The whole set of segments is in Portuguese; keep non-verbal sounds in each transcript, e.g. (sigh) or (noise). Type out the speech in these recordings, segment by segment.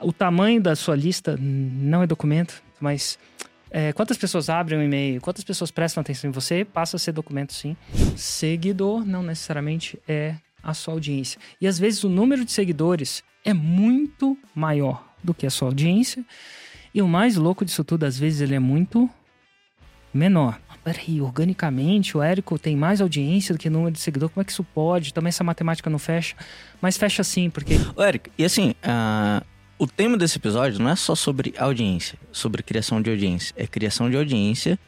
o tamanho da sua lista não é documento, mas é, quantas pessoas abrem um e-mail, quantas pessoas prestam atenção em você, passa a ser documento sim. Seguidor não necessariamente é a sua audiência. E às vezes o número de seguidores é muito maior do que a sua audiência. E o mais louco disso tudo, às vezes ele é muito menor. Peraí, organicamente o Érico tem mais audiência do que número de seguidor. Como é que isso pode? Também essa matemática não fecha. Mas fecha sim, porque. Ô, Érico, e assim, uh, o tema desse episódio não é só sobre audiência, sobre criação de audiência. É criação de audiência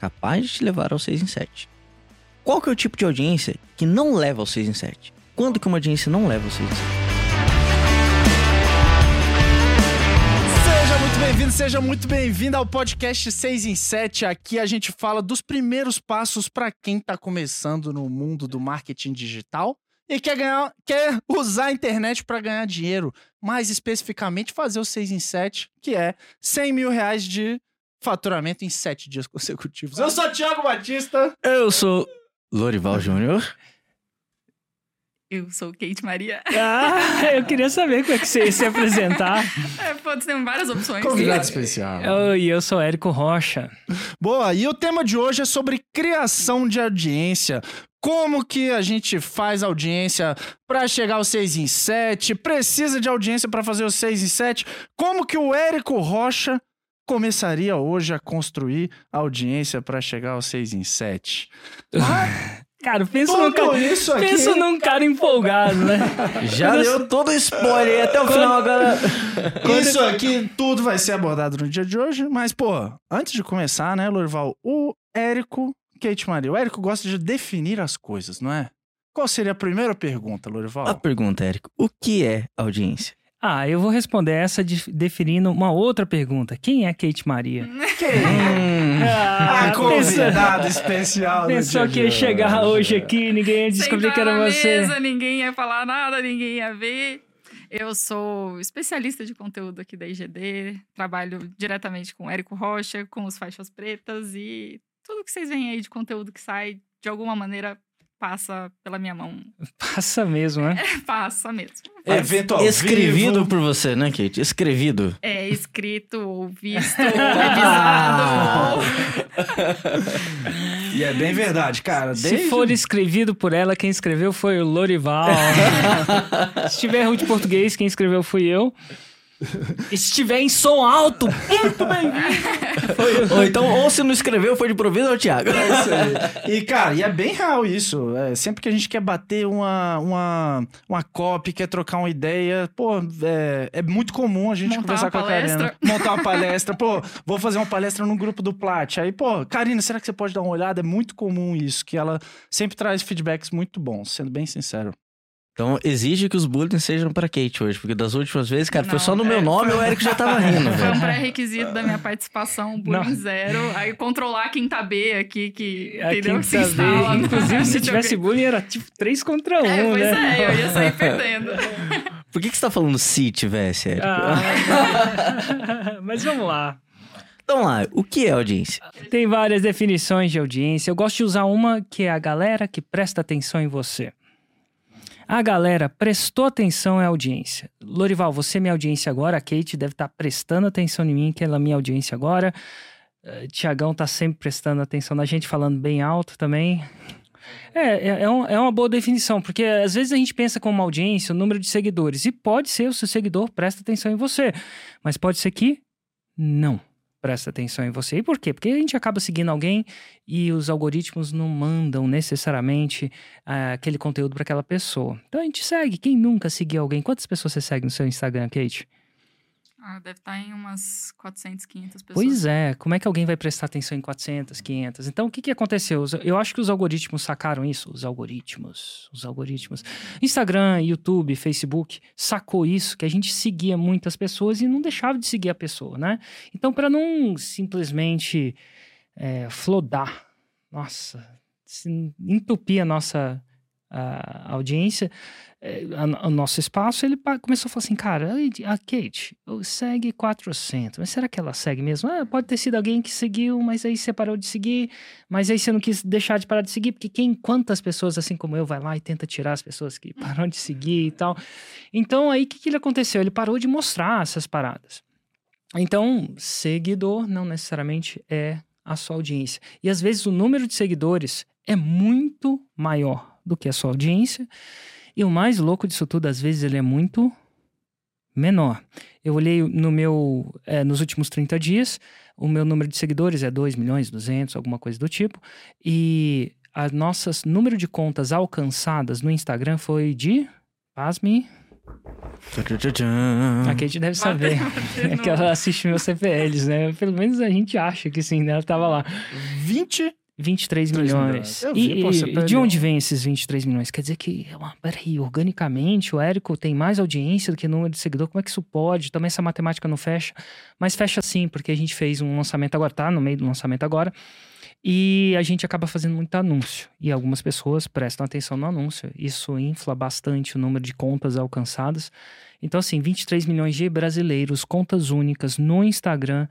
capaz de te levar ao 6 em 7. Qual que é o tipo de audiência que não leva ao 6 em 7? Quando que uma audiência não leva ao 6 em 7? Seja muito bem-vindo, seja muito bem-vindo ao podcast 6 em 7. Aqui a gente fala dos primeiros passos para quem está começando no mundo do marketing digital e quer ganhar, quer usar a internet para ganhar dinheiro. Mais especificamente, fazer o 6 em 7, que é 100 mil reais de faturamento em 7 dias consecutivos. Eu sou Thiago Batista. Eu sou Lorival Júnior. Eu sou Kate Maria. (laughs) Ah, eu queria saber como é que você ia se apresentar. É, pode ter várias opções. Convidado especial. E eu, eu sou Érico Rocha. Boa, e o tema de hoje é sobre criação de audiência. Como que a gente faz audiência para chegar ao 6 em 7? Precisa de audiência para fazer o 6 em 7? Como que o Érico Rocha começaria hoje a construir audiência para chegar ao 6 em 7? Cara, pensa, Tudo num cara, isso aqui- pensa num cara empolgado, né? Já deu todo o spoiler até o final agora. (laughs) Isso aqui tudo vai ser abordado no dia de hoje, mas pô, antes de começar, né, Lorval, o Érico, Kate Maria, o Érico gosta de definir as coisas, não é? Qual seria a primeira pergunta, Lorival? A pergunta, Érico, o que é audiência? Ah, eu vou responder essa de- definindo uma outra pergunta. Quem é Kate Maria? Hum, (laughs) Ah, pensa- convidado especial Pensou que ia chegar hoje aqui, ninguém ia Sentar descobrir que era na você. Mesa, ninguém ia falar nada, ninguém ia ver. Eu sou especialista de conteúdo aqui da IGD, trabalho diretamente com o Érico Rocha, com os faixas pretas e tudo que vocês veem aí de conteúdo que sai, de alguma maneira, passa pela minha mão. (laughs) Passa mesmo, né? passa mesmo. Evento ao Escrevido vivo. por você, né, Kate? Escrevido. É escrito, ou visto, ou (laughs) revisado. (laughs) E é bem verdade, cara. Se desde- for escrevido por ela, quem escreveu foi o Lorival. Se tiver erro de português, quem escreveu fui eu. E se tiver em som alto, muito bem-vindo. (laughs) ou então, ou se não escreveu, foi de provido ao Thiago. É isso aí. (laughs) E, cara, e é bem real isso. É, sempre que a gente quer bater uma, uma, uma copy, quer trocar uma ideia, pô, é, é muito comum a gente Montar conversar com a Karina. (laughs) Montar uma palestra. pô, vou fazer uma palestra no grupo do Plat. Aí, pô, Karina, será que você pode dar uma olhada? É muito comum isso, que ela sempre traz feedbacks muito bons, sendo bem sincero. Então, exige que os bulletins sejam pra Kate hoje, porque das últimas vezes, cara, foi Não, só no meu é, nome e (laughs) o Érico já tava rindo, Foi um pré-requisito da minha participação, bullying Não. zero. Aí controlar a quinta B aqui, que A entendeu? quinta Se instala. vez. Inclusive, se (laughs) tivesse bullying, era tipo 3 contra 1, É, pois né? é, eu ia sair (laughs) perdendo. Por que, que você tá falando se tivesse, Érico? Ah, mas vamos lá. Então lá, o que é audiência? Tem várias definições de audiência. Eu gosto de usar uma que é a galera que presta atenção em você. A galera prestou atenção é audiência. Lorival, você é minha audiência agora. A Kate deve estar prestando atenção em mim, que ela é minha audiência agora. Uh, Tiagão tá sempre prestando atenção na gente, falando bem alto também. É, é, é, um- é uma boa definição, porque às vezes a gente pensa como audiência o número de seguidores. E pode ser o seu seguidor presta atenção em você. Mas pode ser que não presta atenção em você. E por quê? Porque a gente acaba seguindo alguém e os algoritmos não mandam necessariamente ah, aquele conteúdo para aquela pessoa. Então a gente segue. Quem nunca seguiu alguém? Quantas pessoas você segue no seu Instagram, Kate? Ah, deve estar em umas 400, 500 pessoas. Pois é, como é que alguém vai prestar atenção em 400, 500? Então, o que, que aconteceu? Eu acho que os algoritmos sacaram isso. Os algoritmos, os algoritmos. Instagram, YouTube, Facebook sacou isso, que a gente seguia muitas pessoas e não deixava de seguir a pessoa, né? Então, para não simplesmente é, flodar, nossa, entupir a nossa, a audiência, é, o nosso espaço, ele começou a falar assim, cara, a Kate segue 400, mas será que ela segue mesmo? Ah, pode ter sido alguém que seguiu, mas aí você parou de seguir, mas aí você não quis deixar de parar de seguir, porque quem, quantas pessoas, assim como eu, vai lá e tenta tirar as pessoas que pararam de seguir e tal. Então, aí, o que, que ele aconteceu? Ele parou de mostrar essas paradas. Então, seguidor não necessariamente é a sua audiência. E às vezes o número de seguidores é muito maior do que a sua audiência. E o mais louco disso tudo, às vezes ele é muito menor. Eu olhei no meu, eh, nos últimos 30 dias, o meu número de seguidores é 2 milhões, 200, alguma coisa do tipo. E a nossas número de contas alcançadas no Instagram foi de, pasme, a Kate deve saber. (laughs) É que ela assiste meus CPLs, né? Pelo menos a gente acha que sim, né? Ela tava lá. 20 23 3 milhões. milhões. E, pô, e- e de onde vem esses 23 milhões? Quer dizer que, ah, peraí, organicamente o Érico tem mais audiência do que número de seguidor? Como é que isso pode? Também essa matemática não fecha. Mas fecha sim, porque a gente fez um lançamento agora, tá no meio do lançamento agora. E a gente acaba fazendo muito anúncio. E algumas pessoas prestam atenção no anúncio. Isso infla bastante o número de contas alcançadas. Então, assim, 23 milhões de brasileiros, contas únicas no Instagram,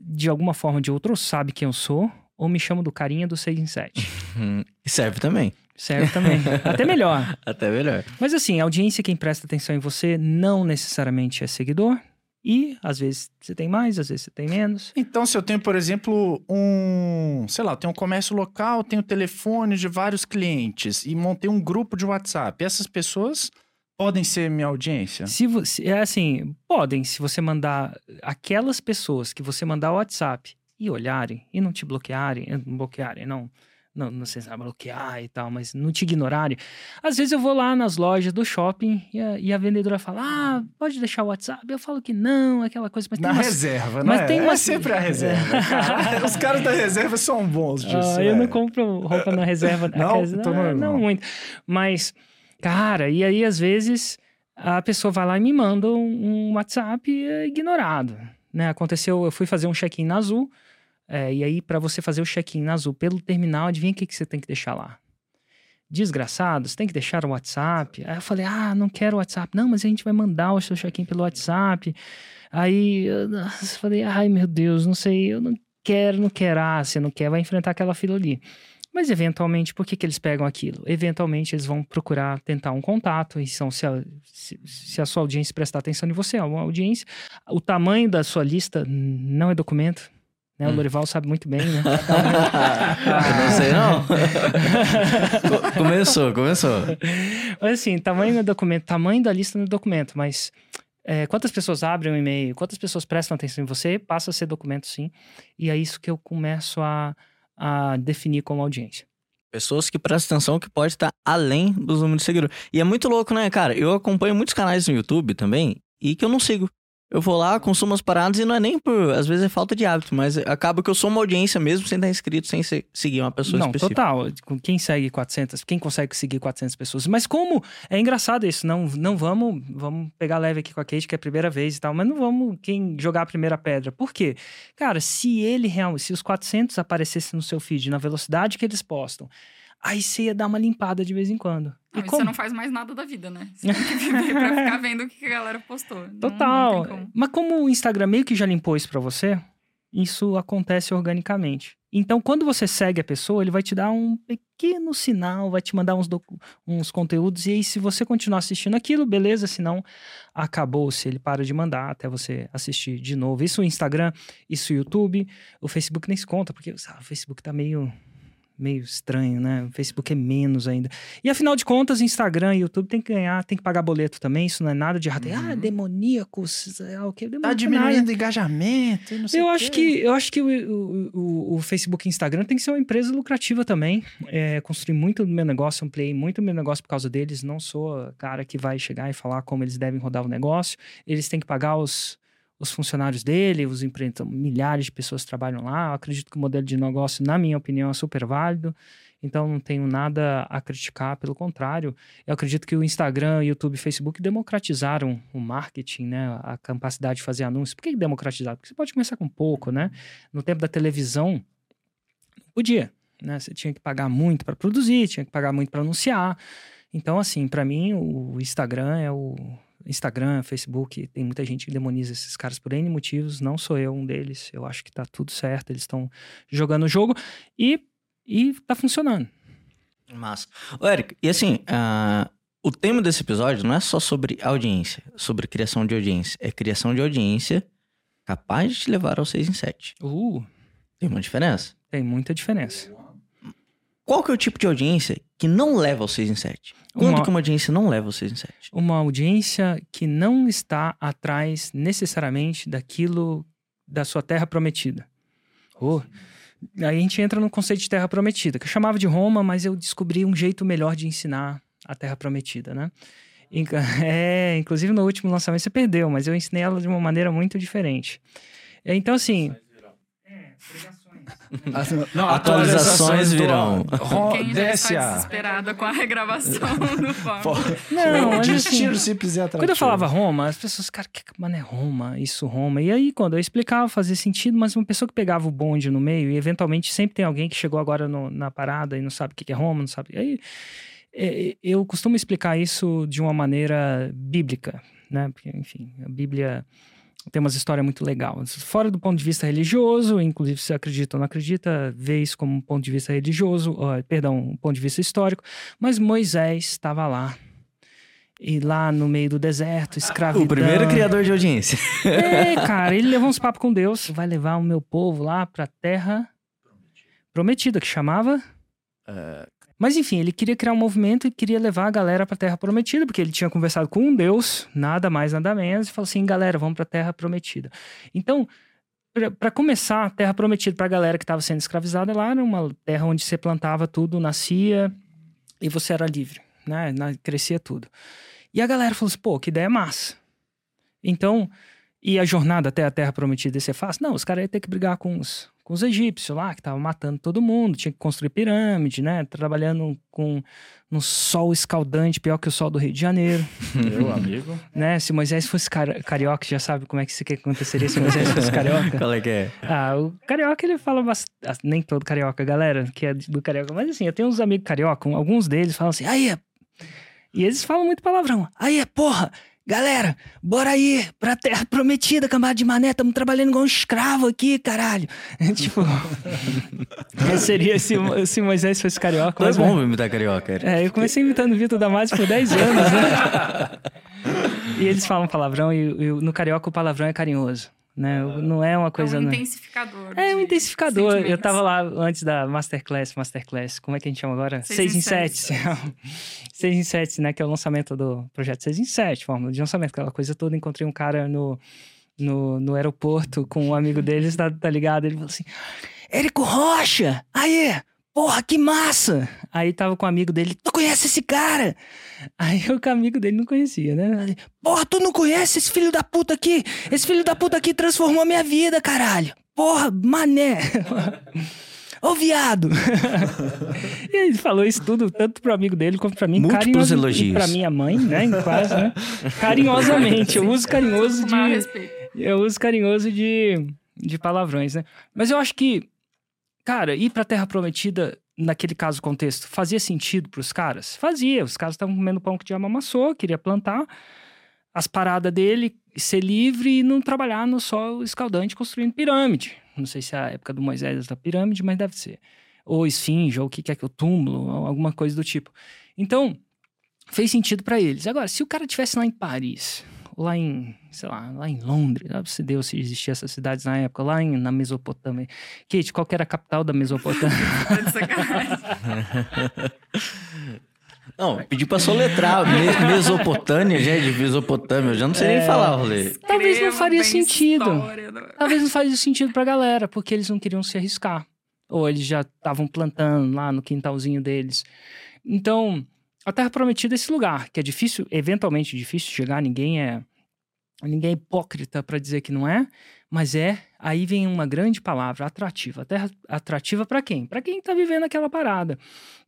de alguma forma ou de outra, ou sabe quem eu sou, ou me chamo do carinha do 6 em 7. Hum, E serve também. Serve também. Até melhor. (laughs) Até melhor. Mas assim, a audiência, quem presta atenção em você, não necessariamente é seguidor. E às vezes você tem mais, às vezes você tem menos. Então, se eu tenho, por exemplo, um, sei lá, eu tenho um comércio local, tenho telefone de vários clientes e montei um grupo de WhatsApp, essas pessoas podem ser minha audiência? Se você, é assim, podem, se você mandar aquelas pessoas que você mandar o WhatsApp e olharem e não te bloquearem, eh, não bloquearem, não, não, não sei se bloquear e tal, mas não te ignorarem. Às vezes eu vou lá nas lojas do shopping e a, e a vendedora fala, ah, pode deixar o WhatsApp. Eu falo que não, aquela coisa, mas Na umas reserva, mas né? tem É uma- sempre a (laughs) reserva, cara. Os caras da reserva são bons disso. Ah, eu não é. compro roupa na reserva. Não? Aquelas- Então ah, normal. não muito. Mas, cara, e aí às vezes a pessoa vai lá e me manda um, WhatsApp eh, ignorado. Né? Aconteceu, eu fui fazer um check-in na Azul. Eh, e aí, para você fazer o check-in na Azul pelo terminal, adivinha o que, que você tem que deixar lá? Desgraçado, você tem que deixar o WhatsApp. Aí eu falei, ah, não quero o WhatsApp. Não, mas a gente vai mandar o seu check-in pelo WhatsApp. Aí eu nossa, falei, ai meu Deus, não sei, eu não quero, não quero. Ah, você não quer, vai enfrentar aquela fila ali. Mas eventualmente, por que, que eles pegam aquilo? Eventualmente eles vão procurar tentar um contato, e são, se, a, se, se a sua audiência prestar atenção em você, é uma audiência. O tamanho da sua lista não é documento. Né? O Hum. Lorival sabe muito bem, né? (laughs) Eu não sei, não. Co- (laughs) começou, começou. Mas assim, tamanho é documento, tamanho da lista não é documento, mas é, quantas pessoas abrem o e-mail, quantas pessoas prestam atenção em você, passa a ser documento sim. E é isso que eu começo a, a definir como audiência. Pessoas que prestam atenção que pode estar além dos números de seguidores. E é muito louco, né, cara? Eu acompanho muitos canais no YouTube também e que eu não sigo. Eu vou lá, consumo as paradas e não é nem por. Às vezes é falta de hábito, mas acaba que eu sou uma audiência mesmo sem estar inscrito, sem se- seguir uma pessoa não, específica. total. Com Quem segue 400, quem consegue seguir 400 pessoas. Mas como é engraçado isso, não, não vamos, vamos pegar leve aqui com a Kate, que é a primeira vez e tal, mas não vamos quem jogar a primeira pedra. Por quê? Cara, se ele realmente, se os 400 aparecessem no seu feed na velocidade que eles postam, aí você ia dar uma limpada de vez em quando. Não, e e você não faz mais nada da vida, né? Você tem que viver pra (laughs) ficar vendo o que a galera postou. Não- Total. Não, tem como. Mas como o Instagram meio que já limpou isso pra você, isso acontece organicamente. Então, quando você segue a pessoa, ele vai te dar um pequeno sinal, vai te mandar uns, uns conteúdos, e aí, se você continuar assistindo aquilo, beleza, se não, acabou-se. Ele para de mandar até você assistir de novo. Isso o Instagram, isso o YouTube, o Facebook nem se conta, porque sabe, o Facebook tá meio. Meio estranho, né? O Facebook é menos ainda. E afinal de contas, Instagram e YouTube tem que ganhar, tem que pagar boleto também. Isso não é nada de errado. Uhum. Ah, demoníacos, é o que? Tá diminuindo o engajamento não sei Eu acho que eu acho que o, o, o- Facebook e o Instagram tem que ser uma empresa lucrativa também. É, construí muito meu negócio, ampliei muito meu negócio por causa deles. Não sou cara que vai chegar e falar como eles devem rodar o negócio. Eles têm que pagar os, os funcionários dele, os empreendedores, milhares de pessoas trabalham lá. Eu acredito que o modelo de negócio, na minha opinião, é super válido. Então não tenho nada a criticar, pelo contrário. Eu acredito que o Instagram, YouTube e Facebook democratizaram o marketing, né? A capacidade de fazer anúncios. Por que democratizar? Porque você pode começar com pouco, né? No tempo da televisão, não podia. né? Você tinha que pagar muito para produzir, tinha que pagar muito para anunciar. Então, assim, para mim, o Instagram é o Instagram, Facebook, tem muita gente que demoniza esses caras por N motivos, não sou eu um deles. Eu acho que tá tudo certo, eles estão jogando o jogo e, e tá funcionando. Massa. Ô, Eric, e assim, uh, o tema desse episódio não é só sobre audiência, sobre criação de audiência. É criação de audiência capaz de te levar ao 6 em 7. Uh, Tem uma diferença? tem muita diferença. Qual que é o tipo de audiência que não leva ao 6 em 7? Quando Uma- que uma audiência não leva ao 6 em 7? Uma audiência que não está atrás necessariamente daquilo da sua terra prometida. Oh, aí a gente entra no conceito de terra prometida, que eu chamava de Roma, mas eu descobri um jeito melhor de ensinar a terra prometida, né? (laughs) É, inclusive no último lançamento você perdeu, mas eu ensinei ela de uma maneira muito diferente. É, Então, assim. (laughs) Não, Atualizações virão. Quem desce a... desesperada com a regravação (laughs) do fórum. Não, mas assim. Quando eu falava Roma, as pessoas, cara, que mano é Roma? Isso, Roma. E aí, quando eu explicava, fazia sentido, mas uma pessoa que pegava o bonde no meio, e eventualmente sempre tem alguém que chegou agora no- na parada e não sabe o que que é Roma, não sabe. Aí, é, eu costumo explicar isso de uma maneira bíblica, né? Porque, enfim, a Bíblia tem umas histórias muito legais. Fora do ponto de vista religioso, inclusive se acredita ou não acredita, vê isso como um ponto de vista religioso, ó, perdão, um ponto de vista histórico. Mas Moisés estava lá. E lá no meio do deserto, escravidão. O primeiro criador de audiência. É, cara, ele levou uns papos com Deus. Vai levar o meu povo lá pra terra prometida, que chamava. Mas enfim, ele queria criar um movimento e queria levar a galera pra terra prometida, porque ele tinha conversado com um Deus, nada mais, nada menos, e falou assim: galera, vamos pra terra prometida. Então, pra começar, a terra prometida pra galera que tava sendo escravizada lá era uma terra onde você plantava tudo, nascia e você era livre, né? Crescia tudo. E a galera falou assim: pô, que ideia massa. Então, e a jornada até a Terra Prometida ia ser fácil? Não, os caras iam ter que brigar com os, com os egípcios lá, que estavam matando todo mundo, tinha que construir pirâmide, né? Trabalhando com um sol escaldante, pior que o sol do Rio de Janeiro, (laughs) Meu amigo. né? Se Moisés fosse car- carioca, já sabe como é que isso que aconteceria se Moisés fosse carioca. (laughs) Qual é que é? Ah, o carioca ele fala bastante. Nem todo carioca, galera, que é do carioca. Mas assim, eu tenho uns amigos carioca, alguns deles falam assim, aí é. E eles falam muito palavrão. Aí é, porra, galera, bora aí pra terra prometida, camada de mané, tamo trabalhando igual um escravo aqui, caralho. (laughs) tipo. (laughs) é, seria se, se Moisés fosse carioca. Tu é mas- bom imitar carioca, é, eu comecei imitando o Vitor Damasio por 10 anos, né? (laughs) e eles falam palavrão e, e no carioca o palavrão é carinhoso, né? Não é uma coisa... é um né? intensificador. É um intensificador. Eu tava lá antes da Masterclass, Masterclass, como é que a gente chama agora? Seis 6 em em 7. sete. 6 (laughs) em 7, né? Que é o lançamento do projeto 6 em 7, fórmula de lançamento, aquela coisa toda. Encontrei um cara no, no, no aeroporto com um amigo deles, tá, tá ligado? Ele falou assim: Érico Rocha! Aí! Porra, que massa! Aí tava com um amigo dele, tu conhece esse cara? Aí o amigo dele não conhecia, né? Porra, tu não conhece esse filho da puta aqui? Esse filho da puta aqui transformou a minha vida, caralho! Porra, mané! (laughs) Ô, viado! (laughs) e ele falou isso tudo, tanto pro amigo dele quanto pra mim. Múltiplos carinhoso- elogios. E pra minha mãe, né? Quase, né? Carinhosamente. Eu uso carinhoso Com de... respeito. Eu uso carinhoso de, de palavrões, né? Mas eu acho que, cara, ir pra Terra Prometida, naquele caso, contexto, fazia sentido pros caras? Fazia. Os caras estavam comendo pão que o diabo amassou, queria plantar as paradas dele, ser livre e não trabalhar no sol escaldante construindo pirâmide. Não sei se é a época do Moisés da pirâmide, mas deve ser. Ou esfinge, ou o que é que o túmulo, alguma coisa do tipo. Então, fez sentido pra eles. Agora, se o cara tivesse lá em Paris, lá em, sei lá, lá em Londres, sabe se Deus se existia essas cidades na época, lá em, na Mesopotâmia. Kate, qual que era a capital da Mesopotâmia? (laughs) Tá. (laughs) Não, pedi pra soletrar. Me- Mesopotâmia, já é de Mesopotâmia. Eu já não sei nem falar, rolê. Talvez não faria sentido. história do- Talvez não fazia sentido pra galera, porque eles não queriam se arriscar. Ou eles já estavam plantando lá no quintalzinho deles. Então, a Terra Prometida é esse lugar, que é difícil, eventualmente difícil chegar, ninguém é. Ninguém é hipócrita pra dizer que não é, mas é. Aí vem uma grande palavra, atrativa. A Terra atrativa pra quem? Pra quem tá vivendo aquela parada.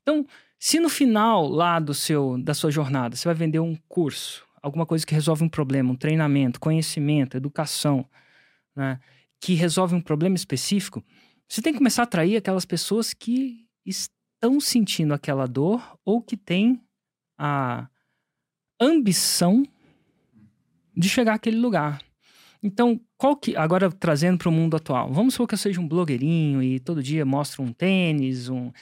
Então, se no final lá do seu da sua jornada você vai vender um curso, alguma coisa que resolve um problema, um treinamento, conhecimento, educação, né, que resolve um problema específico, você tem que começar a atrair aquelas pessoas que estão sentindo aquela dor ou que têm a ambição de chegar àquele lugar. Então, qual que. Agora, trazendo para o mundo atual. Vamos supor que eu seja um blogueirinho e todo dia mostro um tênis, um,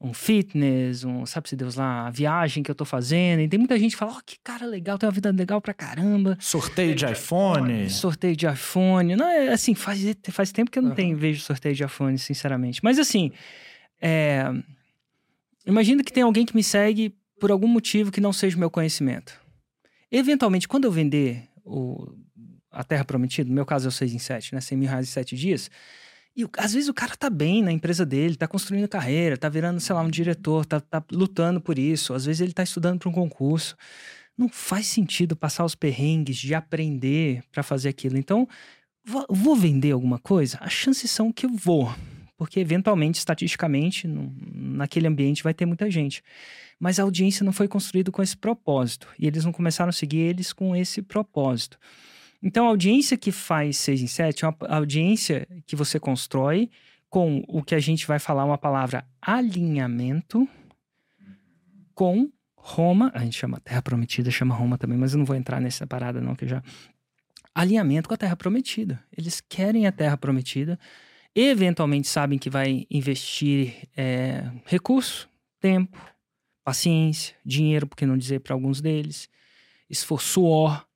um fitness, um. Sabe-se Deus lá, a viagem que eu tô fazendo. E tem muita gente que fala: Ó, que cara legal, tem uma vida legal pra caramba. Sorteio de iPhone. Sorteio de iPhone. Não, é assim, faz, faz tempo que eu não Aham. tenho, vejo sorteio de iPhone, sinceramente. Mas assim, é, imagina que tem alguém que me segue por algum motivo que não seja o meu conhecimento. Eventualmente, quando eu vender o, a Terra Prometida, no meu caso é o 6 em 7, né? 100 mil reais em 7 dias. E às vezes o cara tá bem na empresa dele, tá construindo carreira, tá virando, sei lá, um diretor, tá, tá lutando por isso. Às vezes ele tá estudando para um concurso. Não faz sentido passar os perrengues de aprender para fazer aquilo. Então, vou, vender alguma coisa? As chances são que eu vou. Porque, eventualmente, estatisticamente, naquele ambiente vai ter muita gente. Mas a audiência não foi construída com esse propósito. E eles não começaram a seguir eles com esse propósito. Então, a audiência que faz 6 em 7 é uma audiência que você constrói com o que a gente vai falar uma palavra alinhamento com Roma. A gente chama Terra Prometida, chama Roma também, mas eu não vou entrar nessa parada, não, que já. Alinhamento com a Terra Prometida. Eles querem a Terra Prometida, eventualmente sabem que vai investir é, recurso, tempo, paciência, dinheiro, por que não dizer para alguns deles, esforço, suor,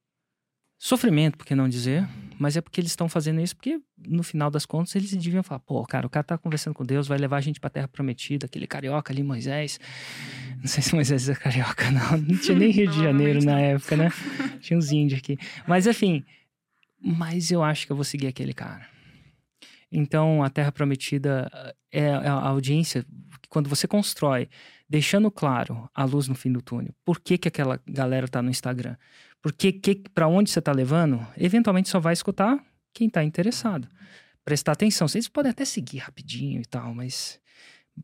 sofrimento, por que não dizer, mas é porque eles estão fazendo isso porque no final das contas eles deviam falar, pô, cara, o cara tá conversando com Deus, vai levar a gente pra Terra Prometida, aquele carioca ali, Moisés. Não sei se Moisés é carioca, não. Não tinha nem Rio de Janeiro na época, né? Tinha uns índios aqui. Mas enfim, mas eu acho que eu vou seguir aquele cara. Então, a Terra Prometida é a audiência quando você constrói, deixando claro a luz no fim do túnel, por que, que aquela galera tá no Instagram? Porque que, para onde você tá levando, eventualmente só vai escutar quem tá interessado. Prestar atenção. Vocês podem até seguir rapidinho e tal, mas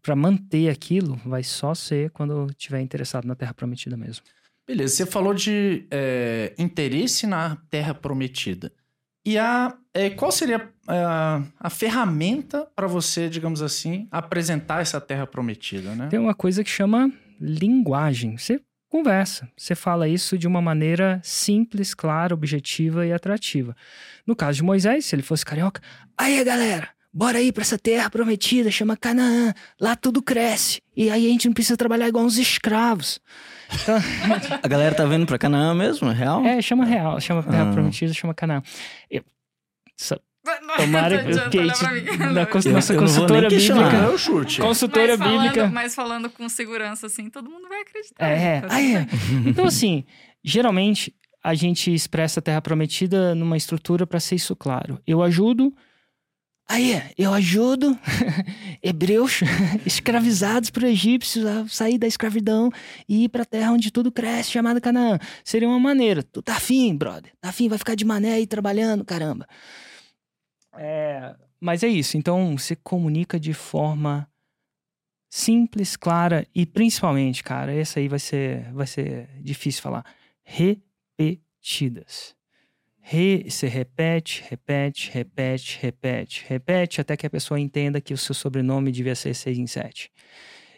para manter aquilo vai só ser quando tiver interessado na Terra Prometida mesmo. Beleza, você falou de é, interesse na Terra Prometida. E a, é, qual seria a, a ferramenta para você, digamos assim, apresentar essa Terra Prometida, né? Tem uma coisa que chama linguagem. Você conversa, você fala isso de uma maneira simples, clara, objetiva e atrativa. No caso de Moisés, se ele fosse carioca, aí galera, bora aí pra essa terra prometida, chama Canaã, lá tudo cresce, e aí a gente não precisa trabalhar igual uns escravos. Então, (laughs) A galera tá vendo pra Canaã mesmo? É real? é, chama real, chama terra Ah. prometida, chama Canaã. Eu- Tomara que Eu- nossa eu consultora bíblica, É o chute. consultora mas falando, bíblica. Mas falando com segurança, assim, todo mundo vai acreditar. É, Tá ah, é. Então, assim, geralmente a gente expressa a Terra Prometida numa estrutura para ser isso claro. Eu ajudo. Aí, eu ajudo (laughs) hebreus (laughs) escravizados por egípcios a sair da escravidão e ir pra terra onde tudo cresce, chamada Canaã. Seria uma maneira. Tu tá afim, brother? Tá afim? Vai ficar de mané aí trabalhando, caramba. É, mas é isso. Então, você comunica de forma simples, clara e principalmente, cara, essa aí vai ser, vai ser difícil falar, repetidas. Re, você repete, repete, repete, repete, repete, até que a pessoa entenda que o seu sobrenome devia ser 6 em 7.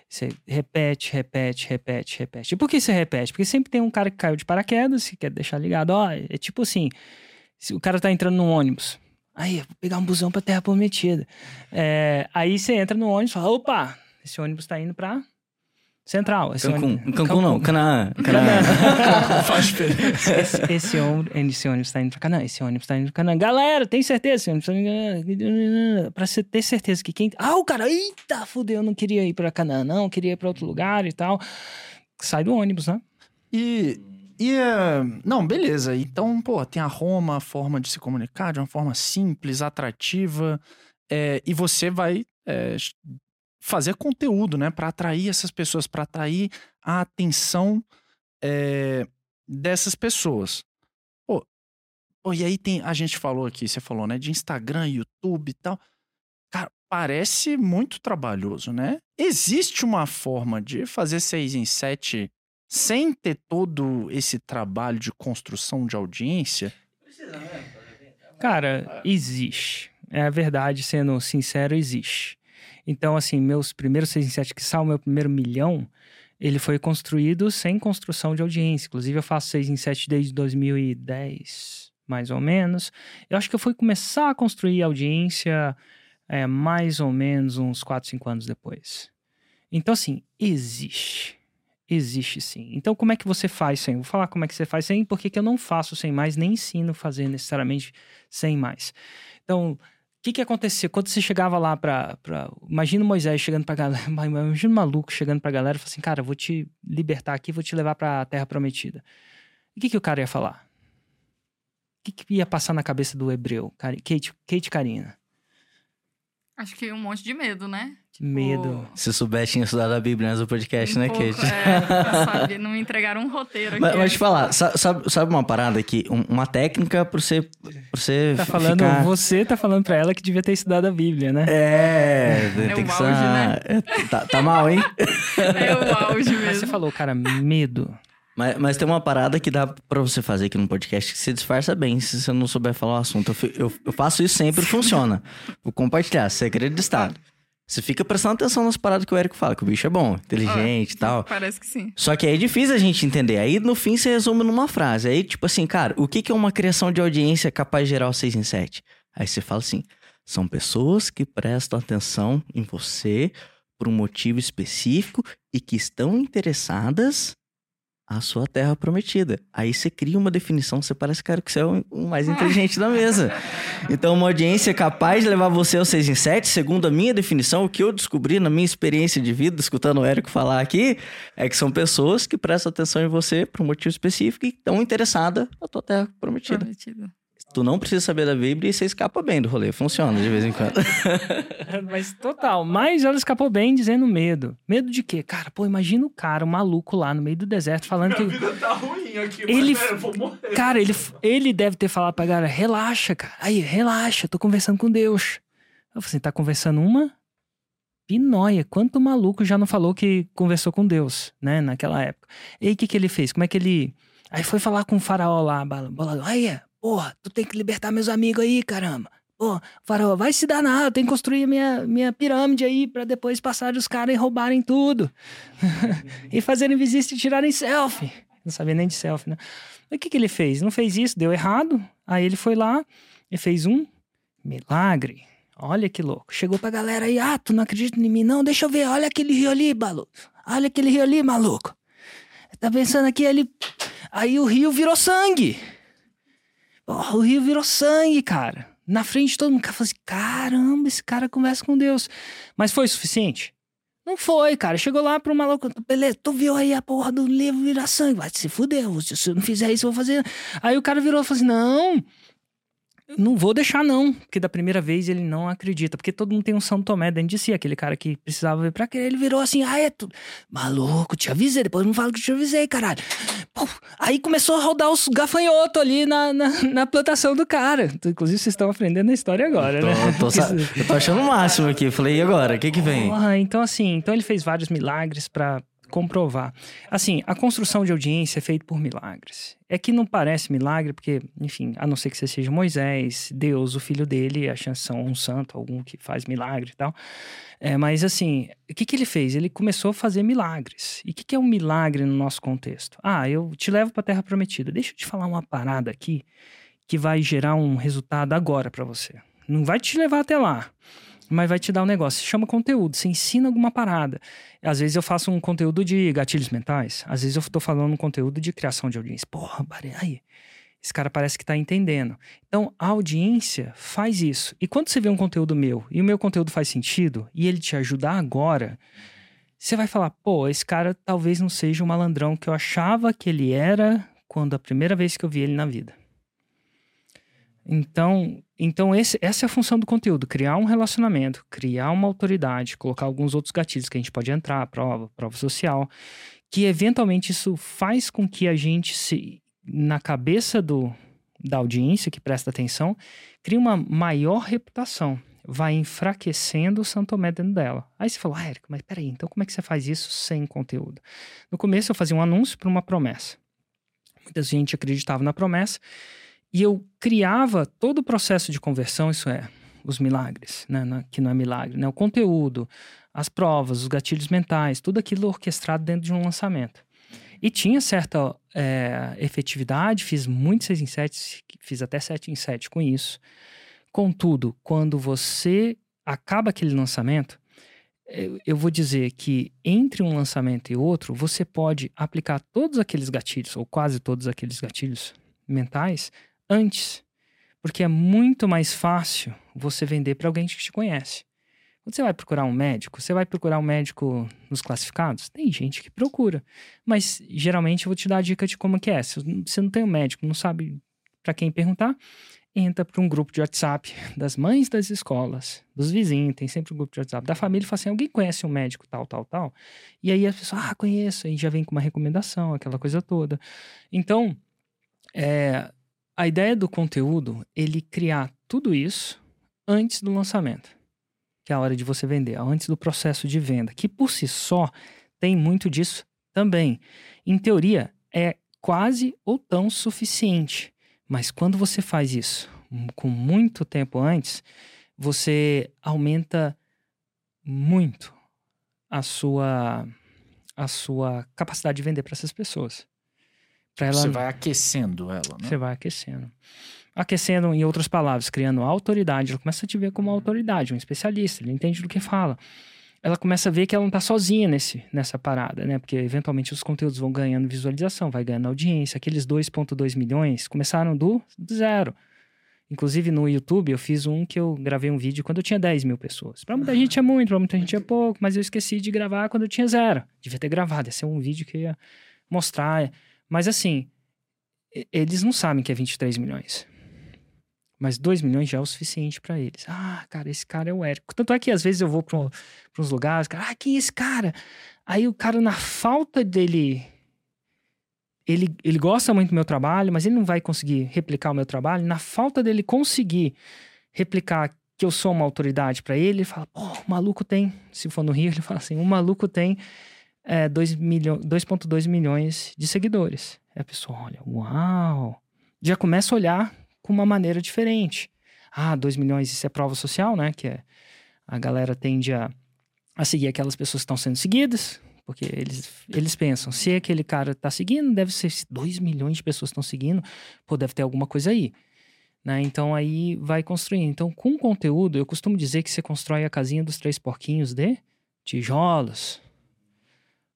Você repete, repete, repete, repete. E por que você repete? Porque sempre tem um cara que caiu de paraquedas, que quer deixar ligado. Ó, é tipo assim, o cara tá entrando num ônibus. Aí, vou pegar um busão pra Terra Prometida. É, aí você entra no ônibus e fala, opa, esse ônibus tá indo pra Central. Esse Cancún. ônibus- Cancún não, Canaã. Canaã. (laughs) Esse, esse ônibus, esse ônibus tá indo pra Canaã, esse ônibus tá indo pra Canaã. Galera, tem certeza? Esse ônibus tá indo pra Canaã. Pra você ter certeza que quem. Ah, o cara, eita, fudeu, eu não queria ir pra Canaã, não, queria ir pra outro lugar e tal. Sai do ônibus, né? E, e é, não, beleza. Então, pô, tem a Roma, a forma de se comunicar de uma forma simples, atrativa. é, e você vai é, fazer conteúdo, né, para atrair essas pessoas, para atrair a atenção é, dessas pessoas. Pô, pô, e aí tem, a gente falou aqui, você falou, né, de Instagram, YouTube e tal. Cara, parece muito trabalhoso, né? Existe uma forma de fazer seis em sete sem ter todo esse trabalho de construção de audiência? Cara, existe. É a verdade, sendo sincero, existe. Então, assim, meus primeiros 6 em 7 que sal, meu primeiro milhão, ele foi construído sem construção de audiência. Inclusive, eu faço 6 em 7 desde 2010, mais ou menos. Eu acho que eu fui começar a construir audiência é, mais ou menos uns 4, 5 anos depois. Então, assim, existe. Existe sim. Então, como é que você faz sem? Vou falar como é que você faz sem, porque que eu não faço sem mais, nem ensino fazer necessariamente sem mais. Então, o que que acontecia? Quando você chegava lá pra... pra imagina Moisés chegando pra galera, (laughs) imagina o maluco chegando pra galera e falando assim, cara, vou te libertar aqui, vou te levar pra Terra Prometida. O que que o cara ia falar? O que que ia passar na cabeça do hebreu? Kate, Kate Karina? Acho que um monte de medo, né? Medo. Se soubesse, tinha estudado a Bíblia antes do podcast, um né, pouco, Kate? É, (laughs) sabe, não me entregaram um roteiro aqui. Mas, mas te falar, sa- sabe, sabe uma parada aqui? Um- uma técnica pra você, pra você Tá falando, ficar... você tá falando pra ela que devia ter estudado a Bíblia, né? É, É tem o que auge, ser... né? é, tá, tá mal, hein? (laughs) É o auge Mas você mesmo. falou, cara, medo. Mas, mas tem uma parada que dá pra você fazer aqui no podcast que você disfarça bem se você não souber falar o assunto. Eu, eu- eu faço isso sempre e funciona. Vou compartilhar, segredo de Estado. Você fica prestando atenção nas paradas que o Érico fala, que o bicho é bom, inteligente e tal. Parece que sim. Só que aí é difícil a gente entender. Aí no fim você resume numa frase. Aí, tipo assim, cara, o que que é uma criação de audiência capaz de gerar o 6 em 7? Aí você fala assim: são pessoas que prestam atenção em você por um motivo específico e que estão interessadas à sua terra prometida. Aí você cria uma definição, você parece, cara, que você é o mais inteligente da mesa. (laughs) Então, uma audiência capaz de levar você ao 6 em 7, segundo a minha definição, o que eu descobri na minha experiência de vida, escutando o Érico falar aqui, é que são pessoas que prestam atenção em você por um motivo específico e estão interessadas na tua terra prometida. Prometido. Tu não precisa saber da Bíblia e você escapa bem do rolê. Funciona de vez em quando. (laughs) Mas total. Mas ela escapou bem dizendo medo. Medo de quê? Cara, pô, imagina o cara, o maluco lá no meio do deserto falando que. vida tá ruim aqui, Ele- velho, eu vou morrer. Cara, ele, ele deve ter falado pra galera: relaxa, cara. Aí, relaxa, tô conversando com Deus. Eu falei assim: tá conversando uma? Pinóia. Quanto maluco já não falou que conversou com Deus, né, naquela época. E aí, o que, que ele fez? Como é que ele. Aí foi falar com o faraó lá, bala- bolado. Aí, porra, tu tem que libertar meus amigos aí, caramba. Pô, faraó, vai se dar nada, tem que construir minha, minha pirâmide aí pra depois passar os caras e roubarem tudo. (laughs) e fazerem visita e tirarem selfie. Não sabia nem de selfie, né? O que, que ele fez? Não fez isso, deu errado. Aí ele foi lá e fez um milagre. Olha que louco. Chegou pra galera aí, ah, tu não acredita em mim? Não, deixa eu ver, olha aquele rio ali, maluco. Olha aquele rio ali, maluco. Tá pensando aqui, ele... Aí o rio virou sangue. Porra, o rio virou sangue, cara. Na frente de todo mundo. Cara falou assim, caramba, esse cara conversa com Deus. Mas foi suficiente? Não foi, cara. Chegou lá pro maluco, beleza, tu viu aí a porra do livro virar sangue. Vai se fuder, se você não fizer isso, eu vou fazer. Aí o cara virou e falou assim: não, não vou deixar não. Porque da primeira vez ele não acredita. Porque todo mundo tem um São Tomé dentro de si, aquele cara que precisava ver pra quê. Ele virou assim: ah, é tudo. Maluco, te avisei, depois não fala que te avisei, caralho. Puf, Aí começou a rodar os gafanhotos ali na, na, na plantação do cara. Inclusive, vocês estão aprendendo a história agora, né? Tô- tô sa- eu tô achando o máximo aqui. Falei, e agora? O que que vem? Então assim, então ele fez vários milagres para comprovar. Assim, a construção de audiência é feita por milagres. É que não parece milagre, porque, enfim, a não ser que você seja Moisés, Deus, o filho dele, a chance são um santo, algum que faz milagre e tal. É, mas assim, o que, que ele fez? Ele começou a fazer milagres. E o que, que é um milagre no nosso contexto? Ah, eu te levo para a Terra Prometida. Deixa eu te falar uma parada aqui que vai gerar um resultado agora para você. Não vai te levar até lá, mas vai te dar um negócio. Se chama conteúdo, você ensina alguma parada. Às vezes eu faço um conteúdo de gatilhos mentais, às vezes eu tô falando um conteúdo de criação de audiência. Porra, aí, esse cara parece que tá entendendo. Então, a audiência faz isso. E quando você vê um conteúdo meu e o meu conteúdo faz sentido e ele te ajudar agora, você vai falar: pô, esse cara talvez não seja o malandrão que eu achava que ele era quando a primeira vez que eu vi ele na vida. Então, então esse- essa é a função do conteúdo: criar um relacionamento, criar uma autoridade, colocar alguns outros gatilhos que a gente pode entrar, prova, prova social, que eventualmente isso faz com que a gente se na cabeça do da audiência que presta atenção, crie uma maior reputação. Vai enfraquecendo o Santo Tomé dentro dela. Aí você fala, ah, Érico, mas peraí, então como é que você faz isso sem conteúdo? No começo eu fazia um anúncio para uma promessa. Muita gente acreditava na promessa e eu criava todo o processo de conversão, isso é, os milagres, né? Que não é milagre, né? O conteúdo, as provas, os gatilhos mentais, tudo aquilo orquestrado dentro de um lançamento. E tinha certa é, efetividade, fiz muito 6 em 7, fiz até 7 em 7 com isso. Contudo, quando você acaba aquele lançamento, eu vou dizer que entre um lançamento e outro, você pode aplicar todos aqueles gatilhos, ou quase todos aqueles gatilhos mentais, antes. Porque é muito mais fácil você vender para alguém que te conhece. Quando você vai procurar um médico, você vai procurar um médico nos classificados? Tem gente que procura. Mas geralmente eu vou te dar a dica de como que é. Se você não tem um médico, não sabe para quem perguntar, entra para um grupo de WhatsApp das mães das escolas, dos vizinhos, tem sempre um grupo de WhatsApp da família fala assim: alguém conhece um médico tal, tal, tal? E aí a pessoa, ah, conheço, aí já vem com uma recomendação, aquela coisa toda. Então, é, a ideia do conteúdo, ele criar tudo isso antes do lançamento, que é a hora de você vender, antes do processo de venda, que por si só tem muito disso também. Em teoria, é quase ou tão suficiente. Mas quando você faz isso com muito tempo antes, você aumenta muito a sua a sua capacidade de vender para essas pessoas. Para ela Você vai aquecendo ela, né? você vai aquecendo. Aquecendo, em outras palavras, criando autoridade. Ela começa a te ver como uma autoridade, um especialista, ele entende do que fala. Ela começa a ver que ela não está sozinha nesse, nessa parada, né? Porque eventualmente os conteúdos vão ganhando visualização, vai ganhando audiência. Aqueles 2,2 milhões começaram do, do zero. Inclusive no YouTube eu fiz um que eu gravei um vídeo quando eu tinha 10 mil pessoas. Pra muita gente é muito, pra muita gente é pouco, mas eu esqueci de gravar quando eu tinha zero. Devia ter gravado, ia ser um vídeo que eu ia mostrar. Mas assim, eles não sabem que é 23 milhões. Mas 2 milhões já é o suficiente pra eles. Ah, cara, esse cara é o Érico. Tanto é que às vezes eu vou pra, pra uns lugares, cara, ah, quem é esse cara? Aí o cara, na falta dele. Ele, ele gosta muito do meu trabalho, mas ele não vai conseguir replicar o meu trabalho. Na falta dele conseguir replicar que eu sou uma autoridade pra ele, ele fala, pô, o maluco tem. Se for no Rio, ele fala assim: o maluco tem é, 2 milho- 2,2 milhões de seguidores. Aí a pessoa olha, uau! Já começa a olhar com uma maneira diferente. Ah, 2 milhões, isso é prova social, né? Que é, a galera tende a, a seguir aquelas pessoas que estão sendo seguidas, porque eles, eles pensam, se aquele cara tá seguindo, deve ser 2 milhões de pessoas estão seguindo, pô, deve ter alguma coisa aí. Né? Então aí vai construindo. Então, com conteúdo, eu costumo dizer que você constrói a casinha dos três porquinhos de tijolos.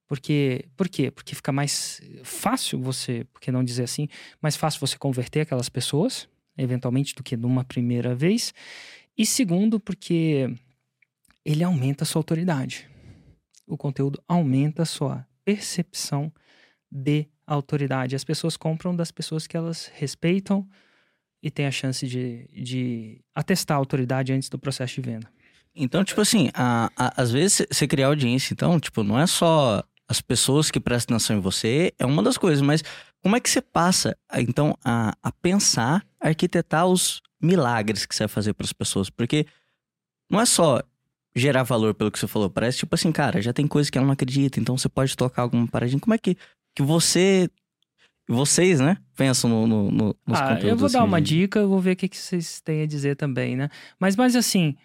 Porque, por quê? Porque fica mais fácil você, por que não dizer assim, mais fácil você converter aquelas pessoas, eventualmente, do que numa primeira vez. E segundo, porque ele aumenta a sua autoridade. O conteúdo aumenta a sua percepção de autoridade. As pessoas compram das pessoas que elas respeitam e têm a chance de, de atestar a autoridade antes do processo de venda. Então, tipo assim, a- a- às vezes você criar audiência, então, tipo, não é só as pessoas que prestam atenção em você, é uma das coisas, mas como é que você passa, a- então, a, a pensar, a arquitetar os milagres que você vai fazer para as pessoas? Porque não é só gerar valor pelo que você falou, parece tipo assim, cara, já tem coisa que ela não acredita, então você pode tocar alguma paradinha. Como é que, que você, vocês, né, pensam no, no- no- nos ah, conteúdos? eu vou dar assim, uma de- dica, eu vou ver o que, que vocês têm a dizer também, né? Mas, mas assim,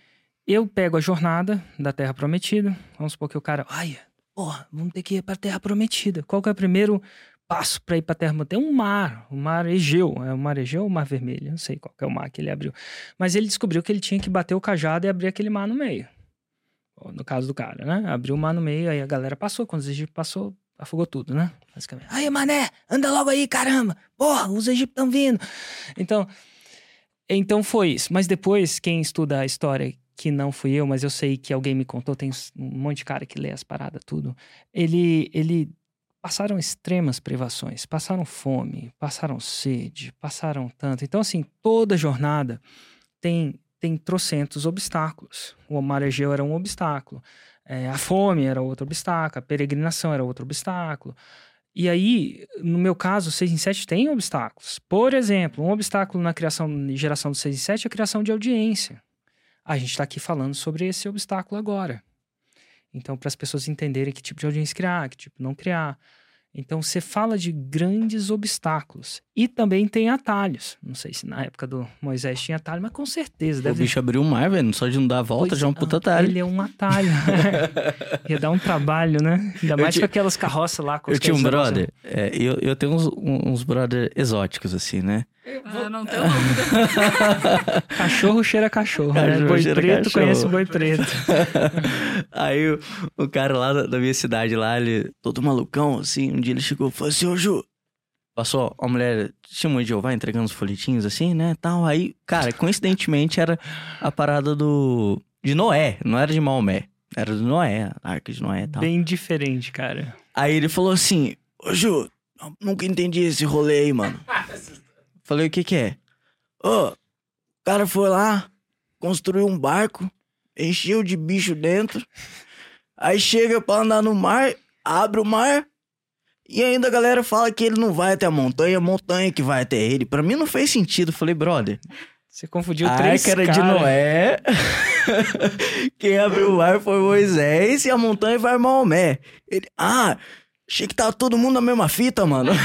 eu pego a jornada da Terra Prometida, vamos supor que o cara, ai, porra, vamos ter que ir pra Terra Prometida. Qual que é o primeiro passo para ir pra Terra Prometida? Um mar, o mar Egeu, é o mar Egeu ou o mar Vermelho? Não sei qual que é o mar que ele abriu. Mas ele descobriu que ele tinha que bater o cajado e abrir aquele mar no meio. No caso do cara, né? Abriu o mar no meio, aí a galera passou, quando os egípcios passou, afogou tudo, né? Basicamente. Aí, mané, anda logo aí, caramba! Porra, os egípcios estão vindo! Então, então foi isso. Mas depois, quem estuda a história, que não fui eu, mas eu sei que alguém me contou, tem um monte de cara que lê as paradas, tudo. Ele, ele passaram extremas privações, passaram fome, passaram sede, passaram tanto. Então, assim, toda jornada tem, tem trocentos obstáculos. O mar Egeu era um obstáculo. É, a fome era outro obstáculo, a peregrinação era outro obstáculo. E aí, no meu caso, 6 em 7 tem obstáculos. Por exemplo, um obstáculo na criação geração do 6 em 7 é a criação de audiência. A gente está aqui falando sobre esse obstáculo agora. Então, para as pessoas entenderem que tipo de audiência criar, que tipo não criar. Então você fala de grandes obstáculos. E também tem atalhos. Não sei se na época do Moisés tinha atalho, mas com certeza O deve bicho abriu o mar, velho. Só de não dar a volta Pois já é um é, puta atalho. Ele é um atalho. (laughs) Ia dar um trabalho, né? Ainda mais com aquelas carroças lá. Com Eu tinha um brother, é, eu, eu tenho uns, uns brother exóticos, assim, né? Ah, não tem o nome do- (laughs) Cachorro cheira cachorro, né? Cachorro Boi cheira preto cachorro. conhece boi preto. (laughs) Aí o, o cara lá da, da minha cidade, lá, ele todo malucão, assim, um dia ele chegou e falou assim, ô Ju, passou a mulher, chamou de Jeová, entregando os folhetinhos, assim, né, tal. Aí, cara, coincidentemente era a parada do... de Noé, não era de Maomé. Era do Noé, a arca de Noé e tal. Bem diferente, cara. Aí ele falou assim, ô Ju, nunca entendi esse rolê aí, mano. Falei, o que que é? Ô, o cara foi lá, construiu um barco, encheu de bicho dentro, aí chega pra andar no mar, abre o mar, e ainda a galera fala que ele não vai até a montanha, a montanha que vai até ele. Pra mim não fez sentido. Falei, brother, Você confundiu a três era de. Noé, (laughs) quem abriu o mar foi Moisés e a montanha vai Maomé. Ele, ah, achei que tava todo mundo na mesma fita, mano. (laughs)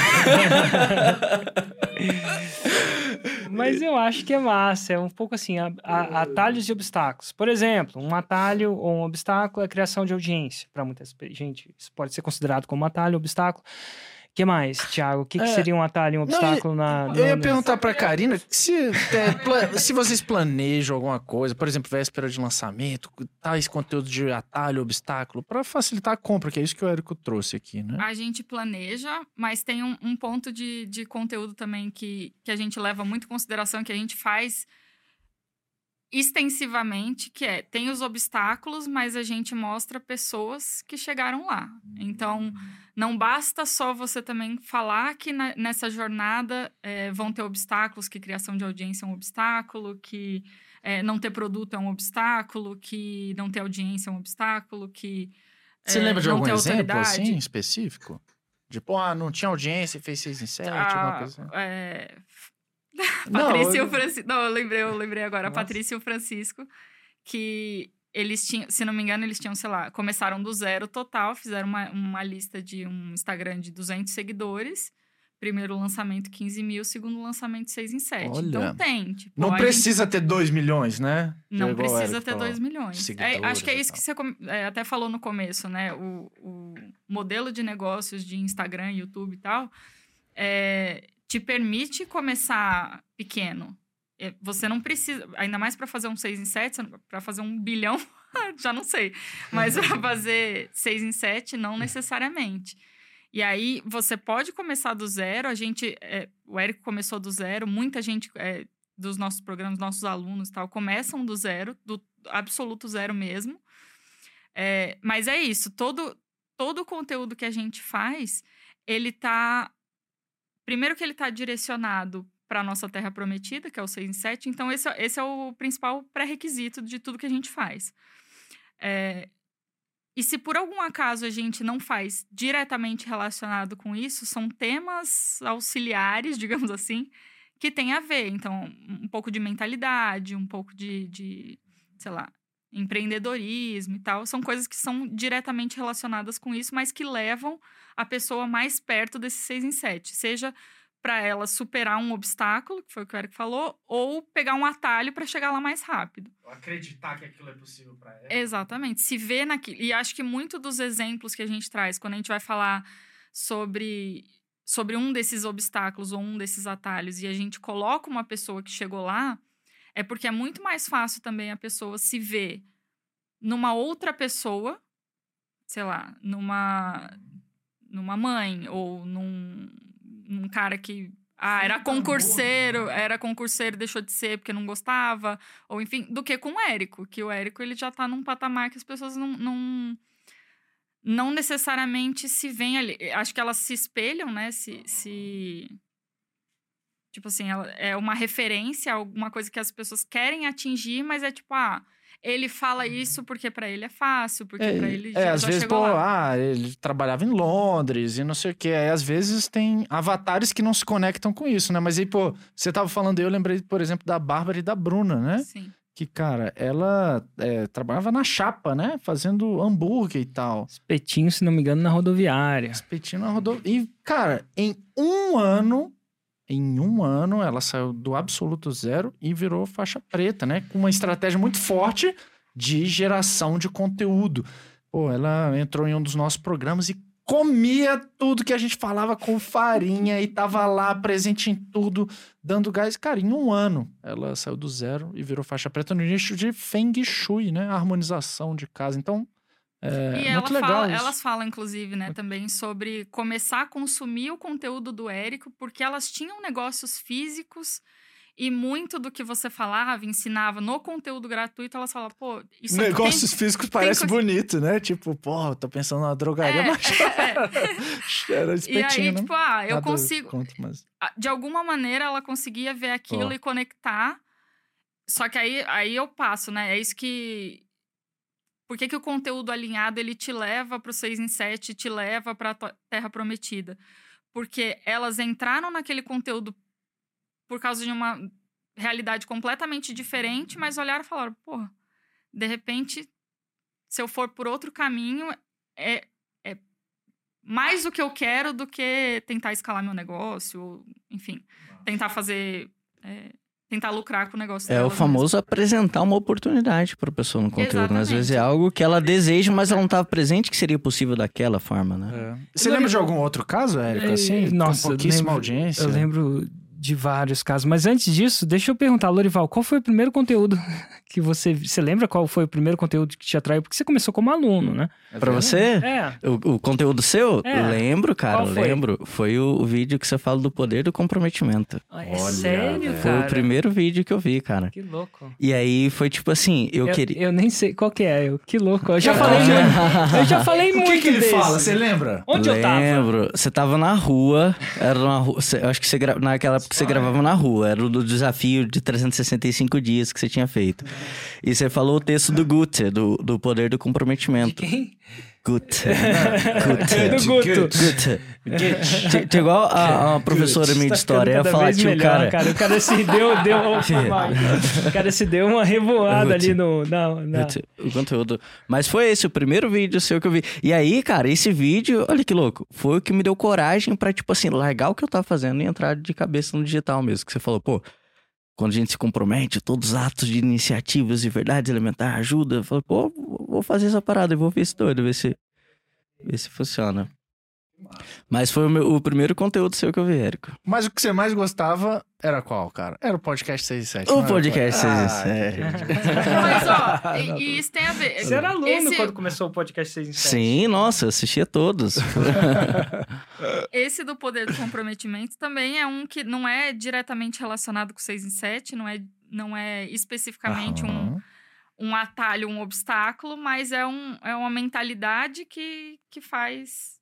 Mas eu acho que é massa. É um pouco assim, a- a- atalhos e obstáculos. Por exemplo, um atalho ou um obstáculo é a criação de audiência. Para muita gente, isso pode ser considerado como atalho, obstáculo. O que mais, Thiago? O que, que É, seria um atalho e um obstáculo na... Eu ia no- perguntar pra Karina se, é, (laughs) se vocês planejam alguma coisa, por exemplo, véspera de lançamento, tais conteúdos de atalho, obstáculo, pra facilitar a compra, que é isso que o Érico trouxe aqui, né? A gente planeja, mas tem um, um ponto de, de conteúdo também que, que a gente leva muito em consideração, que a gente faz extensivamente, que é, tem os obstáculos, mas a gente mostra pessoas que chegaram lá. Então, não basta só você também falar que na- nessa jornada eh, vão ter obstáculos, que criação de audiência é um obstáculo, que eh, não ter produto é um obstáculo, que não ter audiência é um obstáculo, que Você eh, lembra de não algum exemplo, assim, específico? Tipo, ah, não tinha audiência e fez 6 em 7, alguma Ah, coisa assim. é, Não, (laughs) Patrícia e eu- o Francisco. Não, eu lembrei, eu lembrei agora. A Nossa. Patrícia e o Francisco, que eles tinham, se não me engano, eles tinham, sei lá, começaram do zero total, fizeram uma, uma lista de um Instagram de 200 seguidores. Primeiro lançamento 15 mil, segundo lançamento 6 em 7. Olha. Então tem. Tipo, Não a gente precisa ter 2 milhões, né? não o precisa ter falou. 2 milhões. É, acho que é e isso que você é, até falou no começo, né? O, o modelo de negócios de Instagram, YouTube e tal, é, te permite começar pequeno. É, Você não precisa, ainda mais para fazer um 6 em 7, para fazer um bilhão, (laughs) já não sei. Mas para fazer 6 em 7, não necessariamente. E aí você pode começar do zero. A gente, é, o Érico começou do zero, muita gente é, dos nossos programas, nossos alunos e tal, começam do zero, do absoluto zero mesmo. É, mas é isso, todo, todo o conteúdo que a gente faz, ele tá. Primeiro que ele tá direcionado para nossa terra prometida, que é o 6 em 7. Então, esse, é- esse é o principal pré-requisito de tudo que a gente faz. É, e se por algum acaso a gente não faz diretamente relacionado com isso, são temas auxiliares, (laughs) digamos assim, que tem a ver. Então, um pouco de mentalidade, um pouco de, de sei lá, empreendedorismo e tal. São coisas que são diretamente relacionadas com isso, mas que levam a pessoa mais perto desse 6 em 7. Seja para ela superar um obstáculo, que foi o que o Eric falou, ou pegar um atalho para chegar lá mais rápido. Acreditar que aquilo é possível pra ela. Exatamente. Se vê naquilo. E acho que muito dos exemplos que a gente traz, quando a gente vai falar sobre, sobre um desses obstáculos ou um desses atalhos, e a gente coloca uma pessoa que chegou lá, é porque é muito mais fácil também a pessoa se ver numa outra pessoa, sei lá, numa, numa mãe ou num, num cara que. Ah, era concurseiro, era concurseiro, deixou de ser porque não gostava, ou enfim, do que com o Érico, que o Érico ele já tá num patamar que as pessoas não, não, não necessariamente se veem ali. Acho que elas se espelham, né? Se. se tipo assim, ela- é uma referência, alguma coisa que as pessoas querem atingir, mas é tipo, ah, ele fala isso porque pra ele é fácil, porque pra ele é, já, às já vezes, chegou pô, lá. ah, ele trabalhava em Londres e não sei o quê. Aí, às vezes, tem avatares que não se conectam com isso, né? Mas aí, pô, você tava falando, eu lembrei, por exemplo, da Bárbara e da Bruna, né? Sim. que, cara, ela é, trabalhava na chapa, né? Fazendo hambúrguer e tal. Espetinho, se não me engano, na rodoviária. Espetinho na rodovia. E, cara, em um ano, em um ano, ela saiu do absoluto zero e virou faixa preta, né? Com uma estratégia muito forte de geração de conteúdo. Pô, ela entrou em um dos nossos programas e comia tudo que a gente falava com farinha e tava lá presente em tudo, dando gás. Cara, em um ano ela saiu do zero e virou faixa preta no nicho de Feng Shui, né? Harmonização de casa. Então, é e ela fala- elas falam, inclusive, né, também sobre começar a consumir o conteúdo do Érico, porque elas tinham negócios físicos e muito do que você falava, ensinava no conteúdo gratuito, elas falavam, pô, isso Negócios físicos parece coisa- bonito, né? Tipo, pô, tô pensando na drogaria, É, mas (laughs) era E espetinho, aí, né? tipo, ah, eu Nada consigo. contra, mas... De alguma maneira ela conseguia ver aquilo Ó. e conectar. Só que aí, aí eu passo, né? É isso que. Por que, que o conteúdo alinhado ele te leva pro 6 em 7, te leva pra tua Terra Prometida? Porque elas entraram naquele conteúdo por causa de uma realidade completamente diferente, mas olharam e falaram, porra, de repente, se eu for por outro caminho, é, é mais o que eu quero do que tentar escalar meu negócio, ou, enfim, tentar fazer. é, tentar lucrar com o negócio É o famoso apresentar uma oportunidade para a pessoa no conteúdo. né? Às vezes é algo que ela deseja, mas ela não estava presente que seria possível daquela forma, né? É. Você lembra de algum outro caso, Érico? Assim, É, nossa, pouquíssima lembro- audiência. Eu lembro de vários casos. Mas antes disso, deixa eu perguntar, Lorival, qual foi o primeiro conteúdo que você. Você lembra qual foi o primeiro conteúdo que te atraiu? Porque você começou como aluno, né? É Pra você, É. o, o conteúdo seu, É. lembro, cara, Qual foi? lembro. Foi o, o vídeo que você fala do poder do comprometimento. É Olha, sério, velho. Foi cara? o primeiro vídeo que eu vi, cara. Que louco. E aí foi tipo assim, eu, Eu, queria. eu nem sei qual que é. Eu, que louco. Eu já É. falei muito. (laughs) Eu já falei O muito que, que ele desse. fala? Você lembra? Onde eu tava? Lembro. Você tava na rua. Era uma rua. eu acho que você gra... naquela época você gravava na rua. Era o do desafio de 365 dias que você tinha feito. E você falou o texto do Guter, do, do poder do comprometimento. Quem? Guter. (laughs) É do. Guter. Tinha- tinha igual a, a professora minha de Tá história. ficando Ia falar, tio, melhor, cara. O cara se deu, deu, (laughs) o cara se deu uma revoada ali no, na- Guter, O conteúdo. Mas foi esse o primeiro vídeo seu que eu vi. E aí, cara, esse vídeo, olha que louco, foi o que me deu coragem pra, tipo assim, largar o que eu tava fazendo e entrar de cabeça no digital mesmo. Que você falou, pô, quando a gente se compromete, todos os atos de iniciativas e verdades elementares ajuda. Falei, pô, vou fazer essa parada, vou ver esse doido, ver se, ver se funciona. Mas foi o, meu- o primeiro conteúdo seu que eu vi, Érico. Mas o que você mais gostava era qual, cara? Era o podcast 6 e 7. O podcast 6 e Ah, 7. Mas, ó, e, e isso tem a ver. Você era aluno esse, quando começou o podcast 6 em 7. Sim, nossa, eu assistia todos. (laughs) esse do poder do comprometimento também é um que não é diretamente relacionado com 6 em 7, não é, não é especificamente um, Aham. um atalho, um obstáculo, mas é, um, é uma mentalidade que, que faz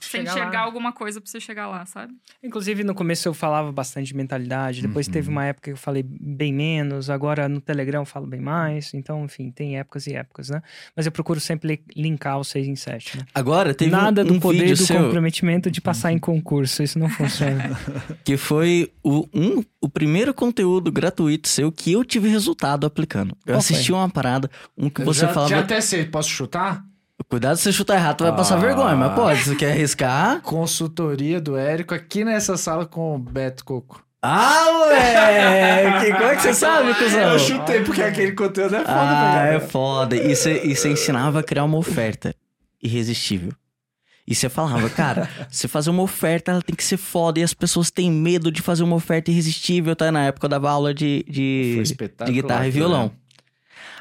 você Chegar enxergar lá. alguma coisa pra você chegar lá, sabe? Inclusive, no começo eu falava bastante de mentalidade, depois Uhum. teve uma época que eu falei bem menos, agora no Telegram eu falo bem mais, então, enfim, tem épocas e épocas, né? Mas eu procuro sempre li- linkar o 6 em 7, né? Agora, teve um- Nada do um poder vídeo do seu comprometimento de passar em concurso, isso não funciona. (laughs) que foi o, um, o primeiro conteúdo gratuito seu que eu tive resultado aplicando. Eu Qual assisti uma parada, um que Eu você já, falava... Já até sei, posso chutar? Cuidado se você chutar errado, tu vai passar Ah. vergonha, mas pode, você quer arriscar? (laughs) Consultoria do Érico aqui nessa sala com o Beto Coco. Ah, moleque! Como é que você sabe, cuzão? Eu chutei porque aquele conteúdo é foda, Ah, é foda. E você, ensinava a criar uma oferta irresistível. E você falava, cara, (laughs) você fazer uma oferta, ela tem que ser foda. E as pessoas têm medo de fazer uma oferta irresistível, tá? Na época eu dava aula de, de, de guitarra e violão.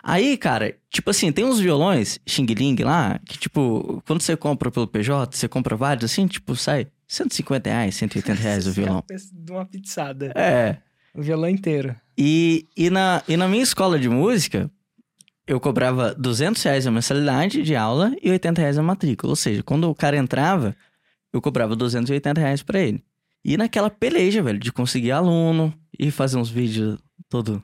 Aí, cara, tipo assim, tem uns violões Xing Ling lá, que tipo, quando você compra pelo PJ, você compra vários assim, tipo, sai 150 reais, 180 reais o violão. De uma pizzada. É. O violão inteiro. E, e, na, e na minha escola de música, eu cobrava 200 reais a mensalidade de aula e 80 reais a matrícula. Ou seja, quando o cara entrava, eu cobrava 280 reais pra ele. E naquela peleja, velho, de conseguir aluno e fazer uns vídeos todo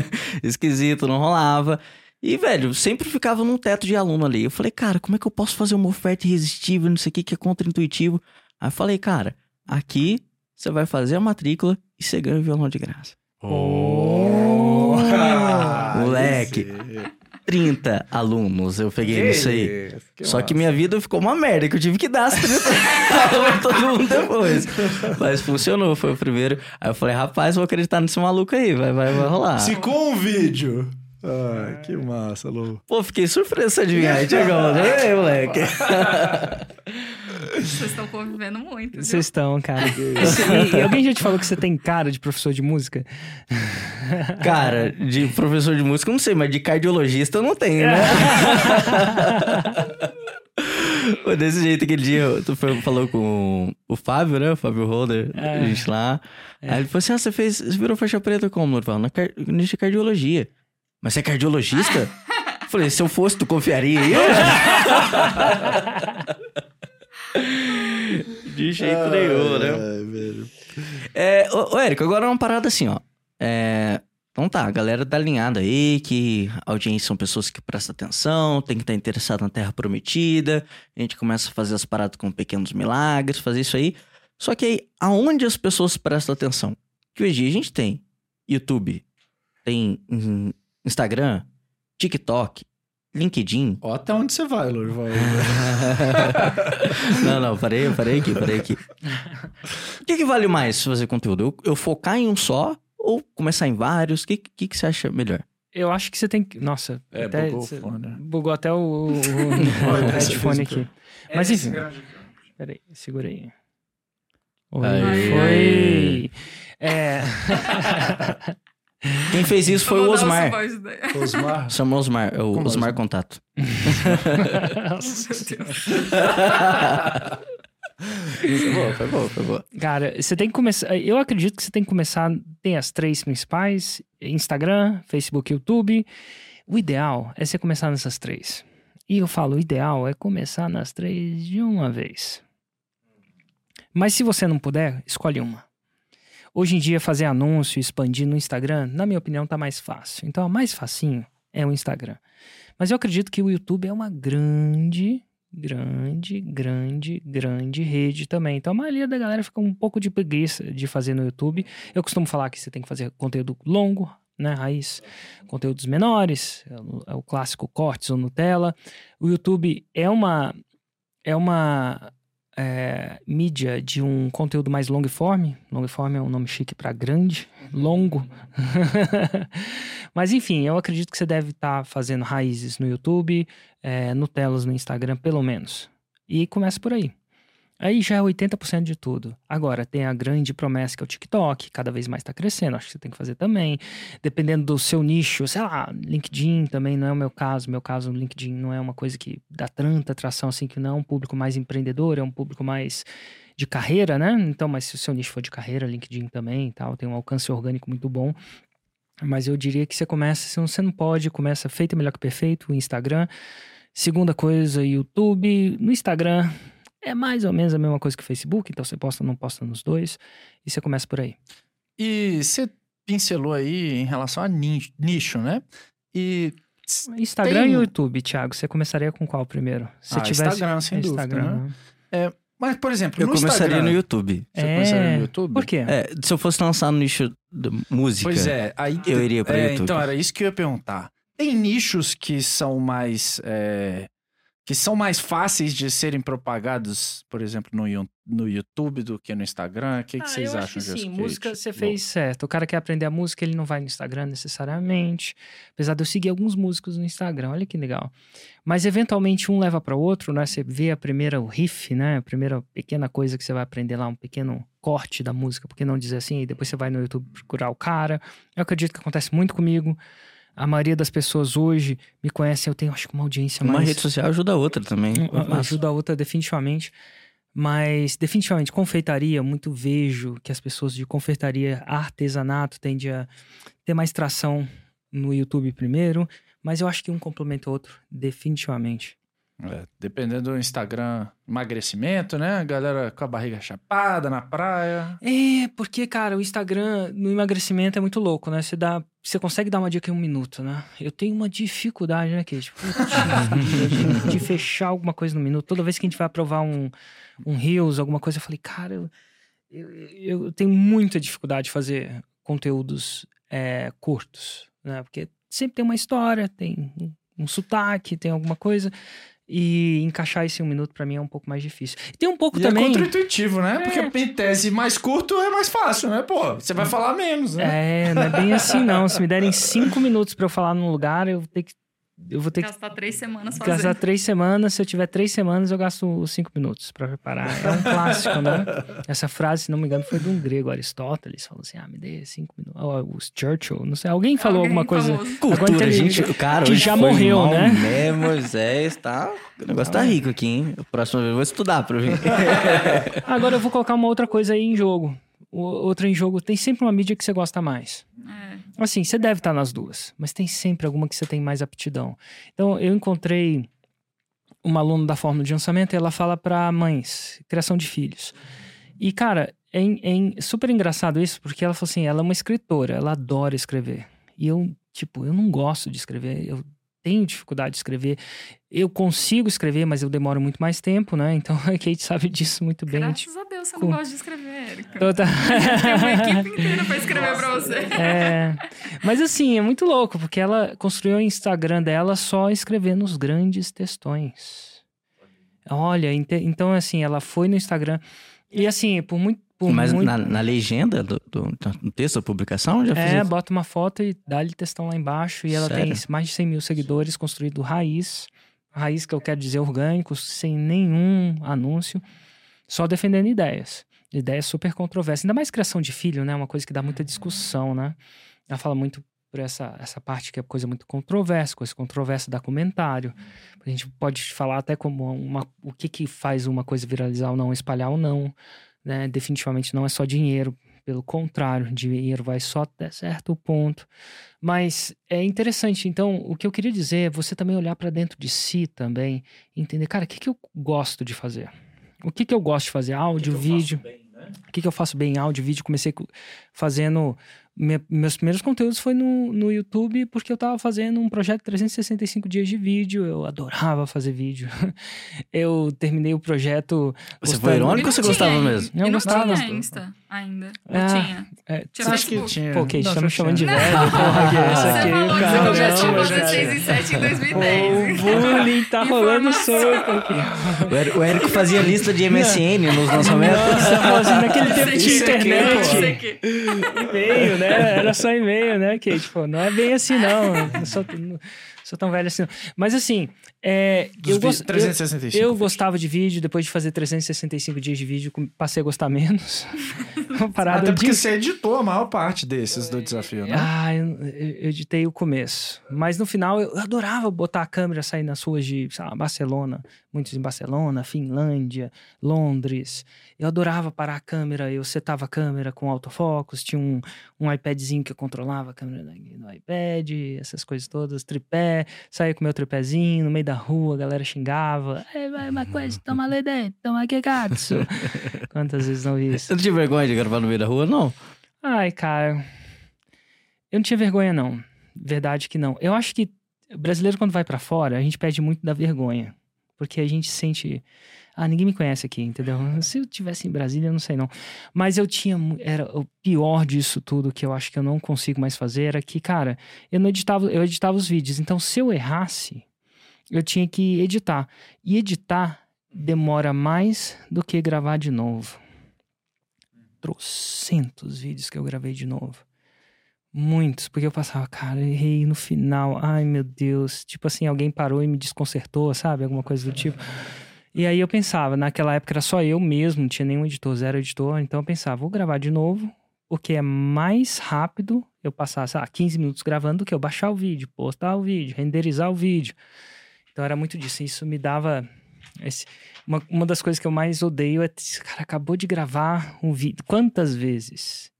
(laughs) esquisito, não rolava. E, velho, sempre ficava num teto de aluno ali. Eu falei, cara, como é que eu posso fazer uma oferta irresistível, não sei o que, que é contra-intuitivo? Aí eu falei, cara, aqui você vai fazer a matrícula e você ganha o violão de graça. Oh. (laughs) Moleque, moleque. 30 alunos eu peguei nisso aí. Só que minha vida ficou uma merda, que eu tive que dar as 30 aulas (laughs) todo mundo depois. Mas funcionou, foi o primeiro. Aí eu falei, rapaz, vou acreditar nesse maluco aí, vai, vai, vai rolar. Se com um vídeo. Ai, que massa, Lu. Pô, fiquei surpreso se adivinhar, (laughs) Tiagão. Ei, moleque. (laughs) Vocês estão convivendo muito. viu? Vocês estão, cara. (laughs) E, e alguém já te falou que você tem cara de professor de música? Cara, de professor de música, eu não sei, mas de cardiologista eu não tenho, né? (laughs) Desse jeito, aquele dia, tu foi- falou com o Fábio, né? O Fábio Holder, a É. gente lá. Aí ele falou assim: ah, você fez, você virou faixa preta como, Norval? Na car... nicho de cardiologia. Mas você é cardiologista? (laughs) Eu Falei, se eu fosse, tu confiaria em eu? (laughs) De jeito nenhum, né? Ai, velho. É, ô, ô, Érico, agora uma parada assim, ó. É, então tá, a galera tá alinhada aí, que a audiência são pessoas que prestam atenção, tem que estar interessado na Terra Prometida. A gente começa a fazer as paradas com pequenos milagres, fazer isso aí. Só que aí, aonde as pessoas prestam atenção? Que hoje em dia a gente tem YouTube, tem Instagram, TikTok, LinkedIn. Ó, até onde você vai, Lorival. (laughs) não, não, parei, parei aqui, parei aqui. O que, que vale mais fazer conteúdo? Eu, eu focar em um só ou começar em vários? O que, que, que você acha melhor? Eu acho que você tem que. Nossa, É, até, bugou o cê- fone, né? Bugou até o, o, o (laughs) headphone esse- aqui. Mas enfim. Peraí, segura aí. Oi, Aê. foi. É. (laughs) Quem fez isso foi o mudar Osmar. Osmar. Chama Osmar, é o Como Osmar Osmar? Contato. (laughs) Foi boa, foi boa, foi boa. Cara, você tem que começar. Eu acredito que você tem que começar. Tem as três principais: Instagram, Facebook, YouTube. O ideal é você começar nessas três. E eu falo, o ideal é começar nas três de uma vez. Mas se você não puder, escolhe uma. Hoje em dia, fazer anúncio expandir no Instagram, na minha opinião, tá mais fácil. Então, a mais facinho é o Instagram. Mas eu acredito que o YouTube é uma grande, grande, grande, grande rede também. Então, a maioria da galera fica um pouco de preguiça de fazer no YouTube. Eu costumo falar que você tem que fazer conteúdo longo, né, raiz, conteúdos menores, é o- é o clássico cortes ou Nutella. O YouTube é uma é uma é, mídia de um conteúdo mais long form. Long form é um nome chique para grande, longo. (laughs) Mas enfim, eu acredito que você deve estar fazendo raízes no YouTube, é, Nutellas no Instagram, pelo menos. E começa por aí. Aí já é 80% de tudo. Agora, tem a grande promessa que é o TikTok, cada vez mais está crescendo, acho que você tem que fazer também. Dependendo do seu nicho, sei lá, LinkedIn também não é o meu caso. Meu caso, LinkedIn não é uma coisa que dá tanta atração assim, que não é um público mais empreendedor, é um público mais de carreira, né? Então, mas se o seu nicho for de carreira, LinkedIn também e tal, tem um alcance orgânico muito bom. Mas eu diria que você começa, você não pode, começa feito melhor que perfeito, o Instagram. Segunda coisa, YouTube. No Instagram é mais ou menos a mesma coisa que o Facebook, então você posta ou não posta nos dois. E você começa por aí. E você pincelou aí em relação a ni- nicho, né? E Instagram Tem- e YouTube, Thiago, você começaria com qual primeiro? Se Ah, Instagram, sem dúvida, Instagram. né? Mas, por exemplo, Eu no começaria Instagram, no YouTube. Você começaria É, no YouTube? Por quê? É, se eu fosse lançar no nicho da música, Pois é, aí eu iria pra é, YouTube. Então, era isso que eu ia perguntar. Tem nichos que são mais. é, que são mais fáceis de serem propagados, por exemplo, no, no YouTube do que no Instagram? O que, que Ah, vocês eu acham que disso, sim, música você Bom, fez certo. O cara quer aprender a música, ele não vai no Instagram necessariamente. Apesar de eu seguir alguns músicos no Instagram, olha que legal. Mas eventualmente um leva para o outro, né? Você vê a primeira o riff, né? A primeira pequena coisa que você vai aprender lá, um pequeno corte da música, por que não dizer assim? E depois você vai no YouTube procurar o cara. Eu acredito que acontece muito comigo. A maioria das pessoas hoje me conhecem, eu tenho acho que uma audiência uma mais rede social ajuda a outra também. a- ajuda a outra definitivamente. Mas, definitivamente, confeitaria, muito vejo que as pessoas de confeitaria, artesanato, tendem a ter mais tração no YouTube primeiro. Mas eu acho que um complementa o outro, definitivamente. É, dependendo do Instagram, emagrecimento, né? Galera com a barriga chapada na praia. É, porque, cara, o Instagram no emagrecimento é muito louco, né? Você dá. Você consegue dar uma dica em um minuto, né? Eu tenho uma dificuldade, né, Kate? (laughs) De, fechar alguma coisa no minuto. Toda vez que a gente vai aprovar um, um Reels, alguma coisa, eu falei, cara, eu, eu, eu tenho muita dificuldade de fazer conteúdos é, curtos, né? Porque sempre tem uma história, tem um sotaque, tem alguma coisa. E encaixar isso em um minuto pra mim é um pouco mais difícil. Tem um pouco E também. é contra-intuitivo, né? É. Porque em tese mais curto é mais fácil, né? Pô, você vai falar menos, né? É, não é bem assim, não. Se me derem cinco minutos pra eu falar num lugar, eu vou ter que. Eu vou ter que Gastar três semanas gastar fazendo. três semanas. Se eu tiver três semanas, eu gasto os cinco minutos pra preparar. É um clássico, né? (laughs) Essa frase, se não me engano, foi de um grego, Aristóteles. Falou assim: ah, me dê cinco minutos. Ou os Churchill, não sei. Alguém falou Alguém alguma coisa. famoso. Cultura, Agora gente. ele- O cara que já morreu, mal né? Mesmo, Moisés, tá... O negócio tá rico aqui, hein? A próxima vez eu vou estudar pra ver. (laughs) Agora eu vou colocar uma outra coisa aí em jogo. O- Outra em jogo. Tem sempre uma mídia que você gosta mais. É. Assim, você deve estar nas duas, mas tem sempre alguma que você tem mais aptidão. Então, eu encontrei uma aluna da Fórmula de Lançamento e ela fala para mães, criação de filhos. E, cara, é, é super engraçado isso, porque ela falou assim: ela é uma escritora, ela adora escrever. E eu, tipo, eu não gosto de escrever, eu tenho dificuldade de escrever. Eu consigo escrever, mas eu demoro muito mais tempo, né? Então, (laughs) a Kate sabe disso muito bem. Graças a Deus você não gosta de escrever, Érica. Então, tá- (laughs) Tem uma equipe inteira pra escrever pra você. (laughs) É, mas assim, é muito louco, porque ela construiu o Instagram dela só escrevendo os grandes textões. Olha, ente- então assim, ela foi no Instagram e assim, por muito... Por Mas muito na, na legenda do, do, do texto da publicação, já fiz é, isso. bota uma foto e dá-lhe textão lá embaixo. E ela tem Sério? mais de 100 mil seguidores, construído raiz. Raiz que eu quero dizer orgânico, sem nenhum anúncio. Só defendendo ideias. Ideias super controversas. Ainda mais criação de filho, né? Uma coisa que dá muita discussão, né? Ela fala muito por essa, essa parte que é coisa muito controversa. Coisa controversa dá comentário. A gente pode falar até como uma, o que, que faz uma coisa viralizar ou não, espalhar ou não. Né? Definitivamente não é só dinheiro. Pelo contrário, dinheiro vai só até certo ponto. Mas é interessante. Então, o que eu queria dizer é você também olhar para dentro de si também, entender, cara, o que, que eu gosto de fazer? O que, que eu gosto de fazer? Áudio, vídeo. O que, que eu faço bem? Áudio, vídeo. Comecei co- fazendo. Me- meus primeiros conteúdos foi no, no YouTube, porque eu tava fazendo um projeto de 365 dias de vídeo. Eu adorava fazer vídeo. (laughs) eu terminei o projeto. Você gostando- foi irônico ou você gostava tinha- mesmo? Eu e não gostava. tinha Insta ainda. Não Ah, tinha. É, Tinha Acho que tinha. Pô, Kate, tá me chamando de tinha. velho. (laughs) Porra, que isso Você aqui, falou cara, fazer já- 6 e 7 em Pô, 2010. o bullying tá rolando solto aqui. O Érico, fazia lista de MSN nos lançamentos. Nossa, naquele tempo de Isso aqui, internet. isso aqui. E-mail, né? Era só e-mail, né, Kate? Pô, não é bem assim, não. Não sou, não sou tão velho assim, não. Mas assim, é, eu, vi- gost- eu, 365. eu gostava de vídeo, depois de fazer 365 dias de vídeo, passei a gostar menos. (laughs) Uma parada Até porque de... você editou a maior parte desses do desafio, né? Ah, eu, eu editei o começo. Mas no final eu adorava botar a câmera sair nas ruas de sei lá, Barcelona, muitos em Barcelona, Finlândia, Londres. Eu adorava parar a câmera, eu setava a câmera com autofocus, tinha um, um iPadzinho que eu controlava a câmera no iPad, essas coisas todas, tripé, saía com meu tripézinho no meio da rua, a galera xingava. (laughs) Ei, vai uma coisa, toma lá dentro, toma que katsu. (laughs) Quantas vezes não vi isso? Você não tinha vergonha de gravar no meio da rua, não? Ai, cara. Eu não tinha vergonha, não. Verdade que não. Eu acho que o brasileiro, quando vai pra fora, a gente perde muito da vergonha. Porque a gente sente. Ah, ninguém me conhece aqui, entendeu? Se eu tivesse em Brasília, eu não sei não. Mas eu tinha. Era o pior disso tudo que eu acho que eu não consigo mais fazer era que, cara, eu não editava, eu editava os vídeos. Então, se eu errasse, eu tinha que editar. E editar demora mais do que gravar de novo trocentos vídeos que eu gravei de novo. Muitos, porque eu passava, cara, errei no final. Ai, meu Deus. Tipo assim, alguém parou e me desconcertou, sabe? Alguma coisa do tipo. E aí eu pensava, naquela época era só eu mesmo, não tinha nenhum editor, zero editor. Então eu pensava, vou gravar de novo, porque é mais rápido eu passar, sei lá, 15 minutos gravando do que eu baixar o vídeo, postar o vídeo, renderizar o vídeo. Então era muito disso. Isso me dava. esse- uma, uma das coisas que eu mais odeio é. Cara, acabou de gravar um vídeo. Quantas vezes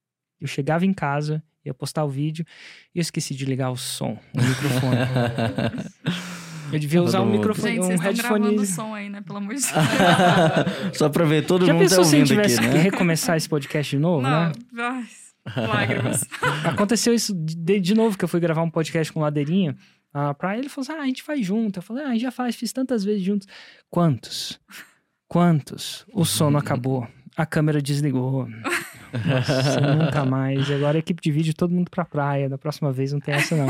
eu chegava em casa, ia postar o vídeo e eu esqueci de ligar o som, o microfone. (laughs) eu devia usar um Todo mundo. microfone, Gente, um vocês estão gravando o som aí, né? Pelo amor de (laughs) Deus. Só pra ver, todo Já mundo tá pensou se a gente ouvindo aqui, tivesse que né? recomeçar esse podcast de novo, Não, né? ai, lágrimas. (laughs) Aconteceu isso de, de novo, que eu fui gravar um podcast com o Ladeirinha. A praia, ele falou assim: ah, a gente faz junto. Eu falei: ah, a gente já faz, fiz tantas vezes juntos. Quantos? Quantos? O som não acabou. A câmera desligou. Nossa, nunca mais. Agora a equipe de vídeo, todo mundo pra praia. Da próxima vez não tem essa, não.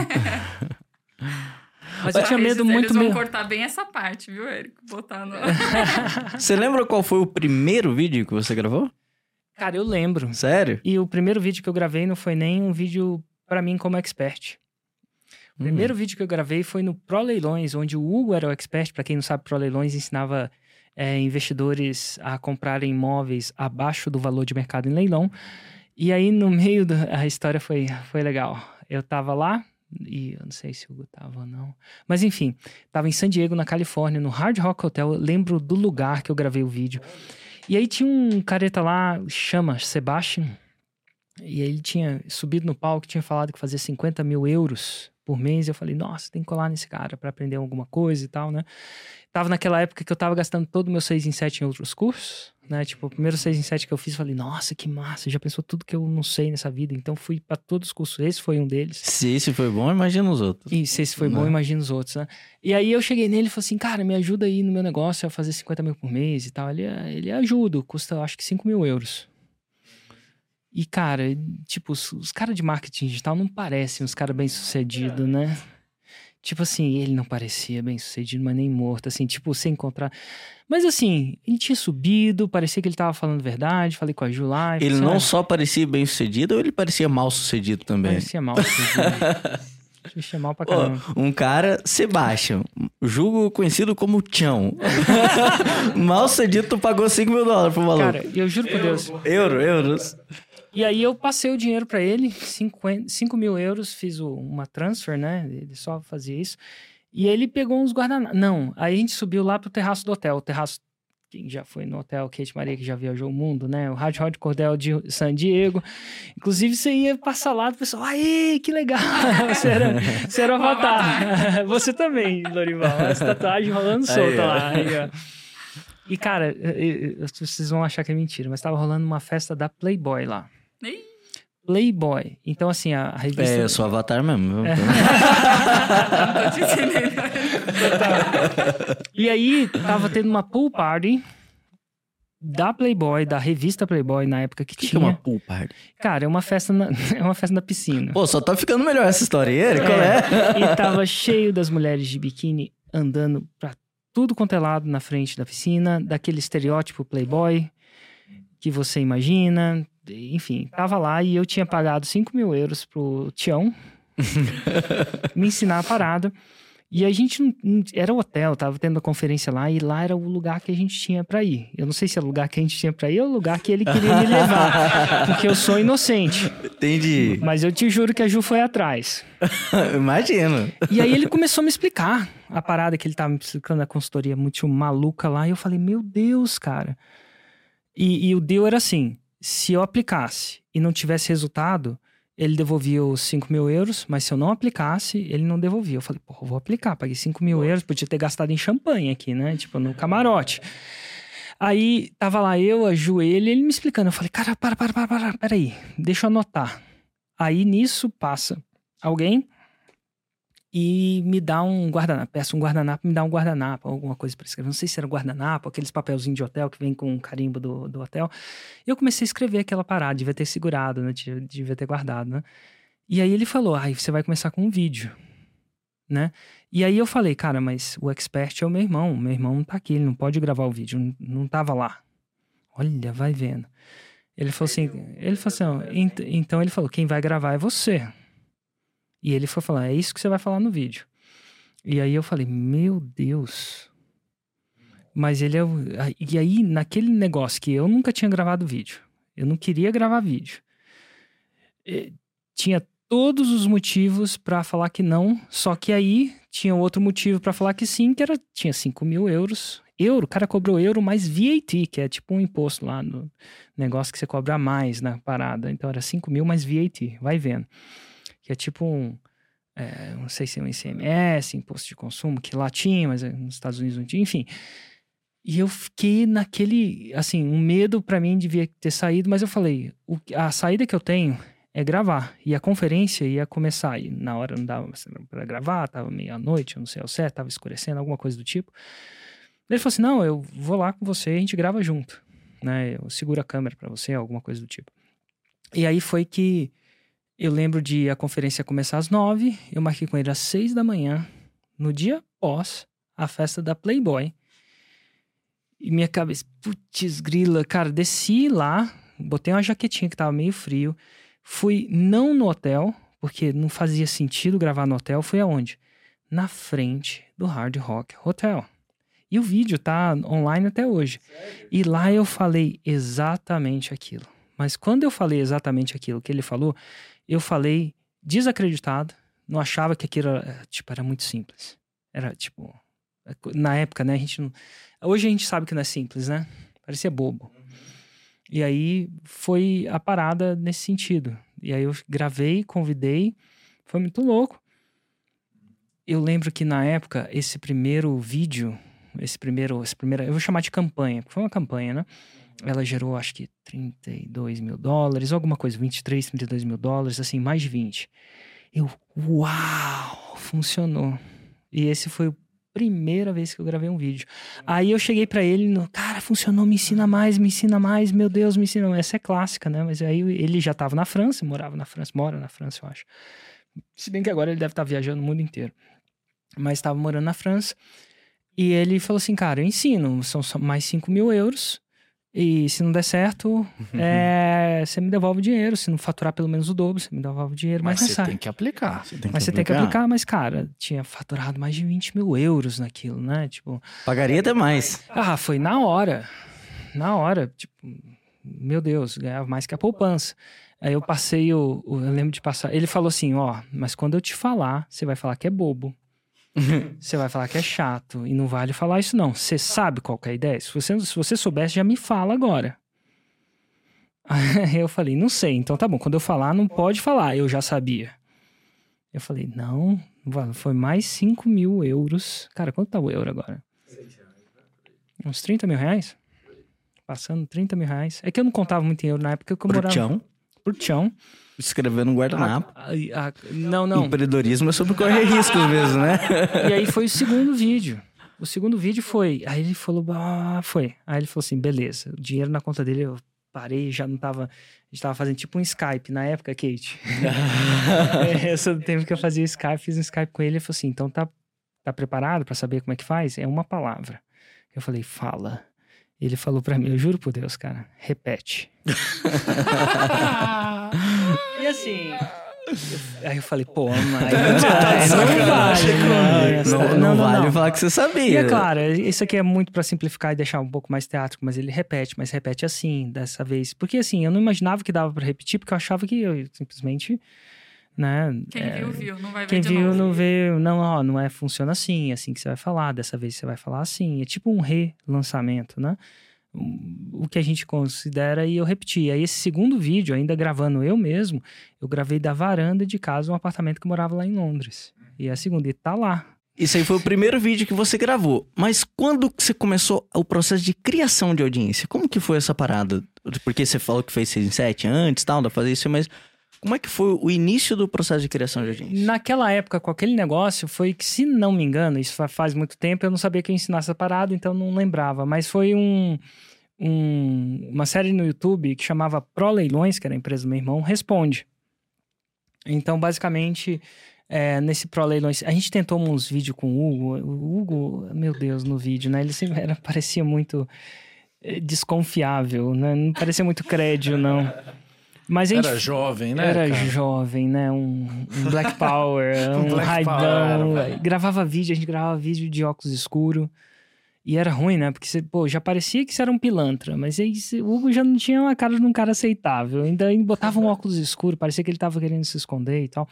Mas eu tinha Eles- medo muito Eles vão mesmo. cortar bem essa parte, viu, Érico? Botar no... (laughs) Você lembra qual foi o primeiro vídeo que você gravou? Cara, eu lembro. Sério? E o primeiro vídeo que eu gravei não foi nem um vídeo pra mim como expert. O primeiro vídeo que eu gravei foi no Pro Leilões, onde o Hugo era o expert. Pra quem não sabe, Pro Leilões ensinava é, investidores a comprarem imóveis abaixo do valor de mercado em leilão. E aí, no meio da história foi, foi legal. Eu tava lá, e eu não sei se o Hugo tava ou não. Mas enfim, tava em San Diego, na Califórnia, no Hard Rock Hotel. Eu lembro do lugar que eu gravei o vídeo. E aí tinha um careta lá, chama Sebastian. E ele tinha subido no palco, tinha falado que fazia 50 mil euros por mês. Eu falei, nossa, tem que colar nesse cara para aprender alguma coisa e tal, né? Tava naquela época que eu tava gastando todo o meu 6 em 7 em outros cursos, né? Tipo, o primeiro 6 em 7 que eu fiz, eu falei, nossa, que massa, já pensou tudo que eu não sei nessa vida. Então fui para todos os cursos, esse foi um deles. Se esse foi bom, imagina os outros. E se esse foi bom, Né? imagina os outros, né? E aí eu cheguei nele e falei assim, cara, me ajuda aí no meu negócio a fazer 50 mil por mês e tal. Ele, ele ajuda, custa acho que 5 mil euros. E, cara, tipo, os, os caras de marketing digital não parecem uns caras bem-sucedidos, né? Tipo assim, ele não parecia bem-sucedido, mas nem morto, assim, tipo, sem encontrar. Mas assim, ele tinha subido, parecia que ele tava falando verdade, falei com a Ju lá. Ele não "Ah, só parecia bem sucedido, ele parecia mal sucedido também. parecia mal. sucedido." Parecia (laughs) mal pra caramba. um cara, Sebastian, julgo conhecido como Tião. (laughs) mal sucedido, tu pagou 5 mil dólares pro maluco. Cara, eu juro por Deus. Euro, euros. E aí eu passei o dinheiro pra ele, 5 mil euros, fiz o- uma transfer, né? Ele só fazia isso. E ele pegou uns guardanapos. Não, aí a gente subiu lá pro terraço do hotel. O terraço, quem já foi no hotel Kate Maria, que já viajou o mundo, né? O Rádio Rod Cordel de San Diego. Inclusive, você ia passar lá, o pessoal, aê, que legal! (laughs) você era, você era avatar. (laughs) você também, Lorival. Essa tatuagem rolando Aí, solta lá. Aí. E, cara, vocês vão achar que é mentira, mas tava rolando uma festa da Playboy lá. Playboy. Então, assim, a, revista. É, eu sou avatar mesmo. É. não tô te entendendo. E aí, tava tendo uma pool party da Playboy, da revista Playboy, na época que que, que é tinha. uma pool party? Cara, é uma festa na, (laughs) é uma festa na piscina. Pô, só tá ficando melhor essa história aí, Eric, qual é? E tava cheio das mulheres de biquíni andando pra tudo quanto é lado na frente da piscina, daquele estereótipo Playboy que você imagina. Enfim, tava lá e eu tinha pagado 5 mil euros pro Tião (laughs) me ensinar a parada. E a gente não, era o hotel, tava tendo a conferência lá e lá era o lugar que a gente tinha pra ir. Eu não sei se é o lugar que a gente tinha pra ir ou o lugar que ele queria me levar, (laughs) porque eu sou inocente. Entendi. Mas eu te juro que a Ju foi atrás. (laughs) Imagino. E aí ele começou a me explicar a parada que ele tava me explicando, a consultoria muito maluca lá. E eu falei, meu Deus, cara. E, e o deal era assim: se eu aplicasse e não tivesse resultado, ele devolvia os 5 mil euros, mas se eu não aplicasse, ele não devolvia. Eu falei, pô, eu vou aplicar, paguei 5 mil euros, podia ter gastado em champanhe aqui, né? Tipo, no camarote. Aí tava lá eu, a Ju, ele, ele me explicando. Eu falei, cara, para, para, para, para, peraí, deixa eu anotar. Aí nisso passa alguém e me dá um guardanapo. Peço um guardanapo, me dá um guardanapo, alguma coisa para escrever. Não sei se era guardanapo, aqueles papelzinhos de hotel que vem com o carimbo do, do hotel. E eu comecei a escrever aquela parada, devia ter segurado, né? Devia- ter guardado, né? E aí ele falou: aí você vai começar com um vídeo, né? E aí eu falei, cara, mas o expert é o meu irmão. Meu irmão não tá aqui, ele não pode gravar o vídeo, não, tava lá. Olha, vai vendo. Ele falou assim, ele falou assim, ó, "Ent- então ele falou, quem vai gravar é você. E ele foi falar, é isso que você vai falar no vídeo. E aí eu falei, meu Deus. Mas ele é. E aí, naquele negócio que eu nunca tinha gravado vídeo, eu não queria gravar vídeo. Eh, Tinha todos os motivos pra falar que não, só que aí tinha outro motivo pra falar que sim, que era tinha 5 mil euros. Euro, o cara cobrou euro mais VAT, que é tipo um imposto lá no negócio que você cobra mais na parada. Então era 5 mil mais VAT, vai vendo. Que é tipo um. é, não sei se é um ICMS, imposto de consumo, que lá tinha, mas eh, nos Estados Unidos não tinha, enfim. E eu fiquei naquele, assim, um medo pra mim devia ter saído, mas eu falei, o a saída que eu tenho é gravar. E a conferência ia começar, e na hora não dava pra gravar, tava meia-noite, eu não sei ao certo, tava escurecendo, alguma coisa do tipo. Ele falou assim: não, eu vou lá com você, a gente grava junto, né? Eu seguro a câmera pra você, alguma coisa do tipo. E aí foi que eu lembro de a conferência começar às nove, eu marquei com ele às seis da manhã, no dia pós a festa da Playboy. E minha cabeça, putz, grila, cara, desci lá, botei uma jaquetinha que tava meio frio, fui não no hotel, porque não fazia sentido gravar no hotel, fui aonde? Na frente do Hard Rock Hotel. E o vídeo tá online até hoje. E lá eu falei exatamente aquilo. Mas quando eu falei exatamente aquilo que ele falou, eu falei desacreditado, não achava que aquilo era, tipo, era muito simples. Era tipo, na época, né, a gente não... Hoje a gente sabe que não é simples, né? Parecia bobo. E aí foi a parada nesse sentido. E aí eu gravei, convidei, foi muito louco. Eu lembro que na época, esse primeiro vídeo, esse primeiro, esse primeiro, eu vou chamar de campanha, porque foi uma campanha, né? Ela gerou acho que 32 mil dólares, alguma coisa, 23, 32 mil dólares, assim, mais de 20. Eu, uau, funcionou. E esse foi o primeira vez que eu gravei um vídeo. Aí eu cheguei para ele, no, cara, funcionou, me ensina mais, me ensina mais, meu Deus, me ensina. Essa é clássica, né? Mas aí ele já tava na França, morava na França, mora na França, eu acho. Se bem que agora ele deve estar tá viajando o mundo inteiro. Mas estava morando na França. E ele falou assim, cara, eu ensino, são mais 5 mil euros. E se não der certo, é, você me devolve o dinheiro. Se não faturar pelo menos o dobro, você me devolve o dinheiro. Mas, mas você tem que aplicar. Você tem mas você tem que aplicar, mas, cara, tinha faturado mais de 20 mil euros naquilo, né? Tipo. Pagaria até mais. Ah, foi na hora. Na hora. Tipo, meu Deus, ganhava mais que a poupança. Aí eu passei o, o. Eu lembro de passar. Ele falou assim: ó, mas quando eu te falar, você vai falar que é bobo. (laughs) você vai falar que é chato e não vale falar isso não. Você sabe qual é a ideia? Se você, se você soubesse, já me fala agora. Aí (laughs) eu falei, não sei. Então tá bom, quando eu falar, não pode falar. Eu já sabia. Eu falei, não, foi mais 5 mil euros. Cara, quanto tá o euro agora? Uns 30 mil reais? Passando 30 mil reais. É que eu não contava muito em euro na época que eu Por morava... tchão. Por tchão. Escrevendo um guardanapo. Ah, ah, não, não. Empreendedorismo é sobre correr (laughs) riscos mesmo, né? E aí foi o segundo vídeo. O segundo vídeo foi. Aí ele falou, ah, foi. Aí ele falou assim: beleza, o dinheiro na conta dele, eu parei, já não tava. A gente tava fazendo tipo um Skype na época, Kate. (laughs) é, esse tempo que eu fazia Skype, fiz um Skype com ele e falou assim: então tá, tá preparado para saber como é que faz? É uma palavra. Eu falei, fala. Ele falou para mim, eu juro por Deus, cara, repete. (laughs) e assim. Aí eu falei, pô, mas (laughs) não, não vale. Né? Não, não, não vale falar que você sabia. E é claro, isso aqui é muito para simplificar e deixar um pouco mais teátrico, mas ele repete, mas repete assim, dessa vez. Porque assim, eu não imaginava que dava para repetir, porque eu achava que eu simplesmente. Né, quem é, viu, viu, não vai ver Quem de viu, novo. não vê. Não, ó, não é, funciona assim, é assim que você vai falar, dessa vez você vai falar assim. É tipo um relançamento, né? O que a gente considera e eu repeti. Aí esse segundo vídeo, ainda gravando eu mesmo, eu gravei da varanda de casa um apartamento que morava lá em Londres. E a segunda, e tá lá. Isso aí foi o primeiro vídeo que você gravou. Mas quando você começou o processo de criação de audiência? Como que foi essa parada? Porque você falou que fez 6 em 7 antes, tal, da fazer isso, mas como é que foi o início do processo de criação de audiência? Naquela época, com aquele negócio, foi que, se não me engano, isso faz muito tempo, eu não sabia que eu ensinasse essa parada, então não lembrava. Mas foi um, um, uma série no YouTube que chamava Pro Leilões, que era a empresa do meu irmão, Responde. Então, basicamente, é, nesse Pro Leilões, a gente tentou uns vídeos com o Hugo. O Hugo, meu Deus, no vídeo, né? Ele sempre era, (laughs) parecia muito eh, desconfiável, né? Não parecia muito crédito, não. Mas a gente, Era jovem, né? Era cara? jovem, né? Um, um Black Power, (laughs) um, Black raidão. Power, gravava vídeo, a gente gravava vídeo de óculos escuro. E era ruim, né? Porque você, pô, já parecia que você era um pilantra, mas aí o Hugo já não tinha uma cara de um cara aceitável. Ainda ainda botava um óculos escuro, parecia que ele tava querendo se esconder e tal.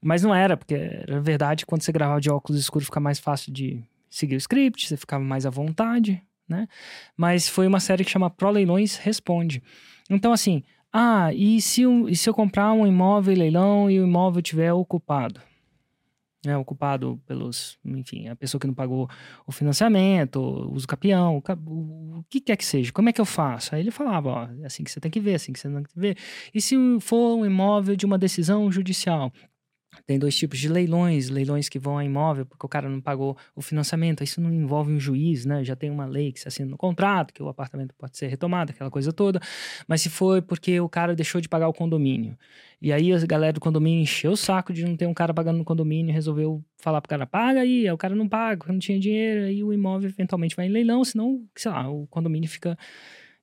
Mas não era, porque era verdade, quando você gravava de óculos escuros fica mais fácil de seguir o script, você ficava mais à vontade, né? Mas foi uma série que chama Pro Leilões Responde. Então, assim, ah, e se, eu- e se eu comprar um imóvel em leilão e o imóvel estiver ocupado? É, ocupado pelos, enfim, a pessoa que não pagou o financiamento, o uso capião, o, que quer que seja, como é que eu faço? Aí ele falava, ó, é assim que você tem que ver, assim que você tem que ver. E se for um imóvel de uma decisão judicial? Tem dois tipos de leilões, leilões que vão a imóvel porque o cara não pagou o financiamento. Isso não envolve um juiz, né? Já tem uma lei que se assina no contrato, que o apartamento pode ser retomado, aquela coisa toda. Mas se foi porque o cara deixou de pagar o condomínio. E aí a galera do condomínio encheu o saco de não ter um cara pagando no condomínio, resolveu falar pro cara, paga aí, aí o cara não paga, não tinha dinheiro, aí o imóvel eventualmente vai em leilão, senão, sei lá, o condomínio fica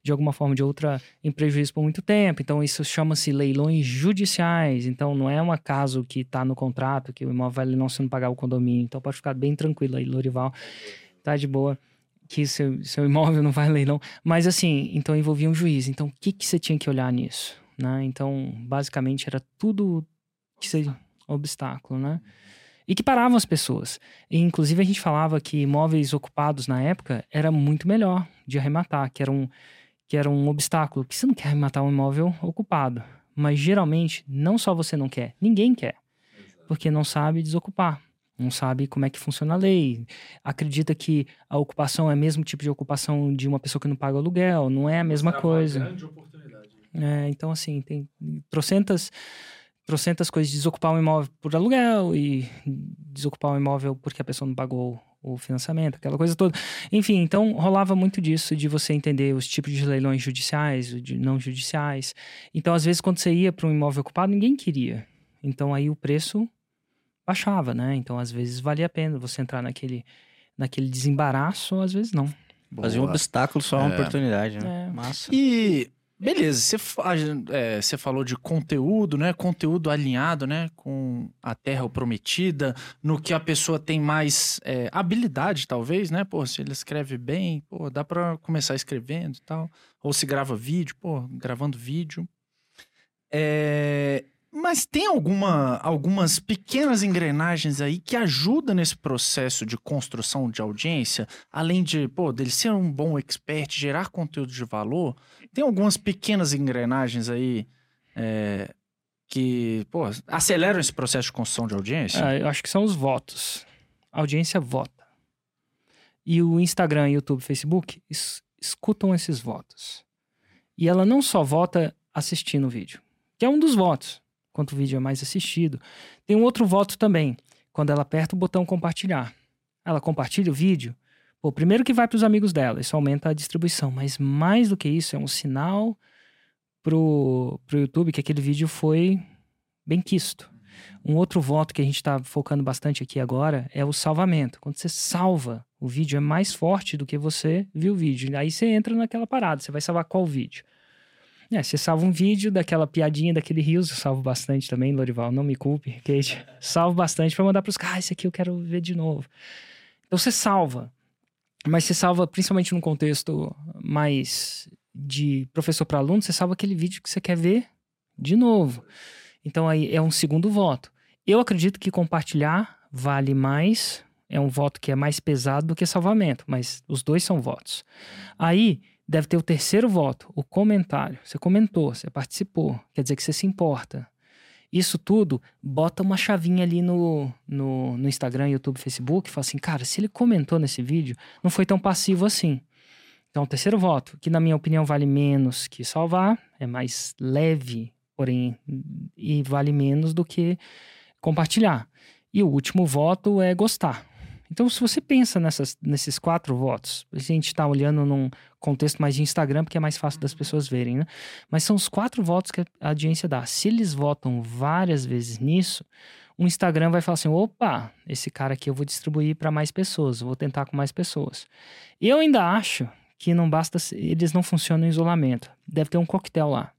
de alguma forma ou de outra em prejuízo por muito tempo. Então, isso chama-se leilões judiciais. Então, não é um caso que está no contrato, que o imóvel vai leilão se não pagar o condomínio. Então, pode ficar bem tranquilo aí, Lorival. Tá de boa. Que seu, seu imóvel não vai leilão. Mas, assim, então envolvia um juiz. Então, o que, que você tinha que olhar nisso? Né? Então, basicamente, era tudo que seria obstáculo, né? E que paravam as pessoas. E, inclusive, a gente falava que imóveis ocupados na época era muito melhor de arrematar, que eram que era um obstáculo, porque você não quer matar um imóvel ocupado. Mas geralmente, não só você não quer, ninguém quer. Porque não sabe desocupar, não sabe como é que funciona a lei, acredita que a ocupação é o mesmo tipo de ocupação de uma pessoa que não paga aluguel, não é a mesma coisa. grande oportunidade. É, então, assim, tem trocentas, trocentas coisas de desocupar um imóvel por aluguel e desocupar um imóvel porque a pessoa não pagou o financiamento, aquela coisa toda. Enfim, então rolava muito disso de você entender os tipos de leilões judiciais, de não judiciais. Então, às vezes, quando você ia para um imóvel ocupado, ninguém queria. Então, aí o preço baixava, né? Então, às vezes, valia a pena você entrar naquele, naquele desembaraço, às vezes não. Fazer um obstáculo só uma É. oportunidade, né? É. Massa. E beleza, você, é, você falou de conteúdo, né? Conteúdo alinhado, né? Com a terra prometida, no que a pessoa tem mais é, habilidade, talvez, né? Pô, se ele escreve bem, pô, dá pra começar escrevendo e tal. Ou se grava vídeo, pô, gravando vídeo. É, mas tem alguma, algumas pequenas engrenagens aí que ajudam nesse processo de construção de audiência, além de, pô, dele ser um bom expert, gerar conteúdo de valor, tem algumas pequenas engrenagens aí é, que, pô, aceleram esse processo de construção de audiência? Ah, eu acho que são os votos. A audiência vota. E o Instagram, YouTube, Facebook es- escutam esses votos. E ela não só vota assistindo o vídeo, que é um dos votos, quanto o vídeo é mais assistido. Tem um outro voto também, quando ela aperta o botão compartilhar. Ela compartilha o vídeo. Pô, primeiro que vai para os amigos dela, isso aumenta a distribuição, mas mais do que isso, é um sinal pro, pro YouTube que aquele vídeo foi bem quisto. Um outro voto que a gente está focando bastante aqui agora é o salvamento. Quando você salva o vídeo, é mais forte do que você viu o vídeo. Aí você entra naquela parada, você vai salvar qual vídeo? É, você salva um vídeo daquela piadinha daquele Rios, eu salvo bastante também, Lorival, não me culpe, (laughs) Kate. Salvo bastante para mandar para os caras, ah, esse aqui eu quero ver de novo. Então você salva, mas você salva principalmente num contexto mais de professor para aluno, você salva aquele vídeo que você quer ver de novo. Então aí é um segundo voto. Eu acredito que compartilhar vale mais, é um voto que é mais pesado do que salvamento, mas os dois são votos. Aí deve ter o terceiro voto, o comentário. Você comentou, você participou, quer dizer que você se importa. Isso tudo, bota uma chavinha ali no, no, no Instagram, YouTube, Facebook, e fala assim, cara, se ele comentou nesse vídeo, não foi tão passivo assim. Então, terceiro voto, que na minha opinião vale menos que salvar, é mais leve, porém, e vale menos do que compartilhar. E o último voto é gostar. Então, se você pensa nessas, nesses quatro votos, a gente está olhando num contexto mais de Instagram, porque é mais fácil das pessoas verem, né? Mas são os quatro votos que a audiência dá. Se eles votam várias vezes nisso, o Instagram vai falar assim: opa, esse cara aqui eu vou distribuir para mais pessoas, vou tentar com mais pessoas. Eu ainda acho que não basta, eles não funcionam em isolamento. Deve ter um coquetel lá.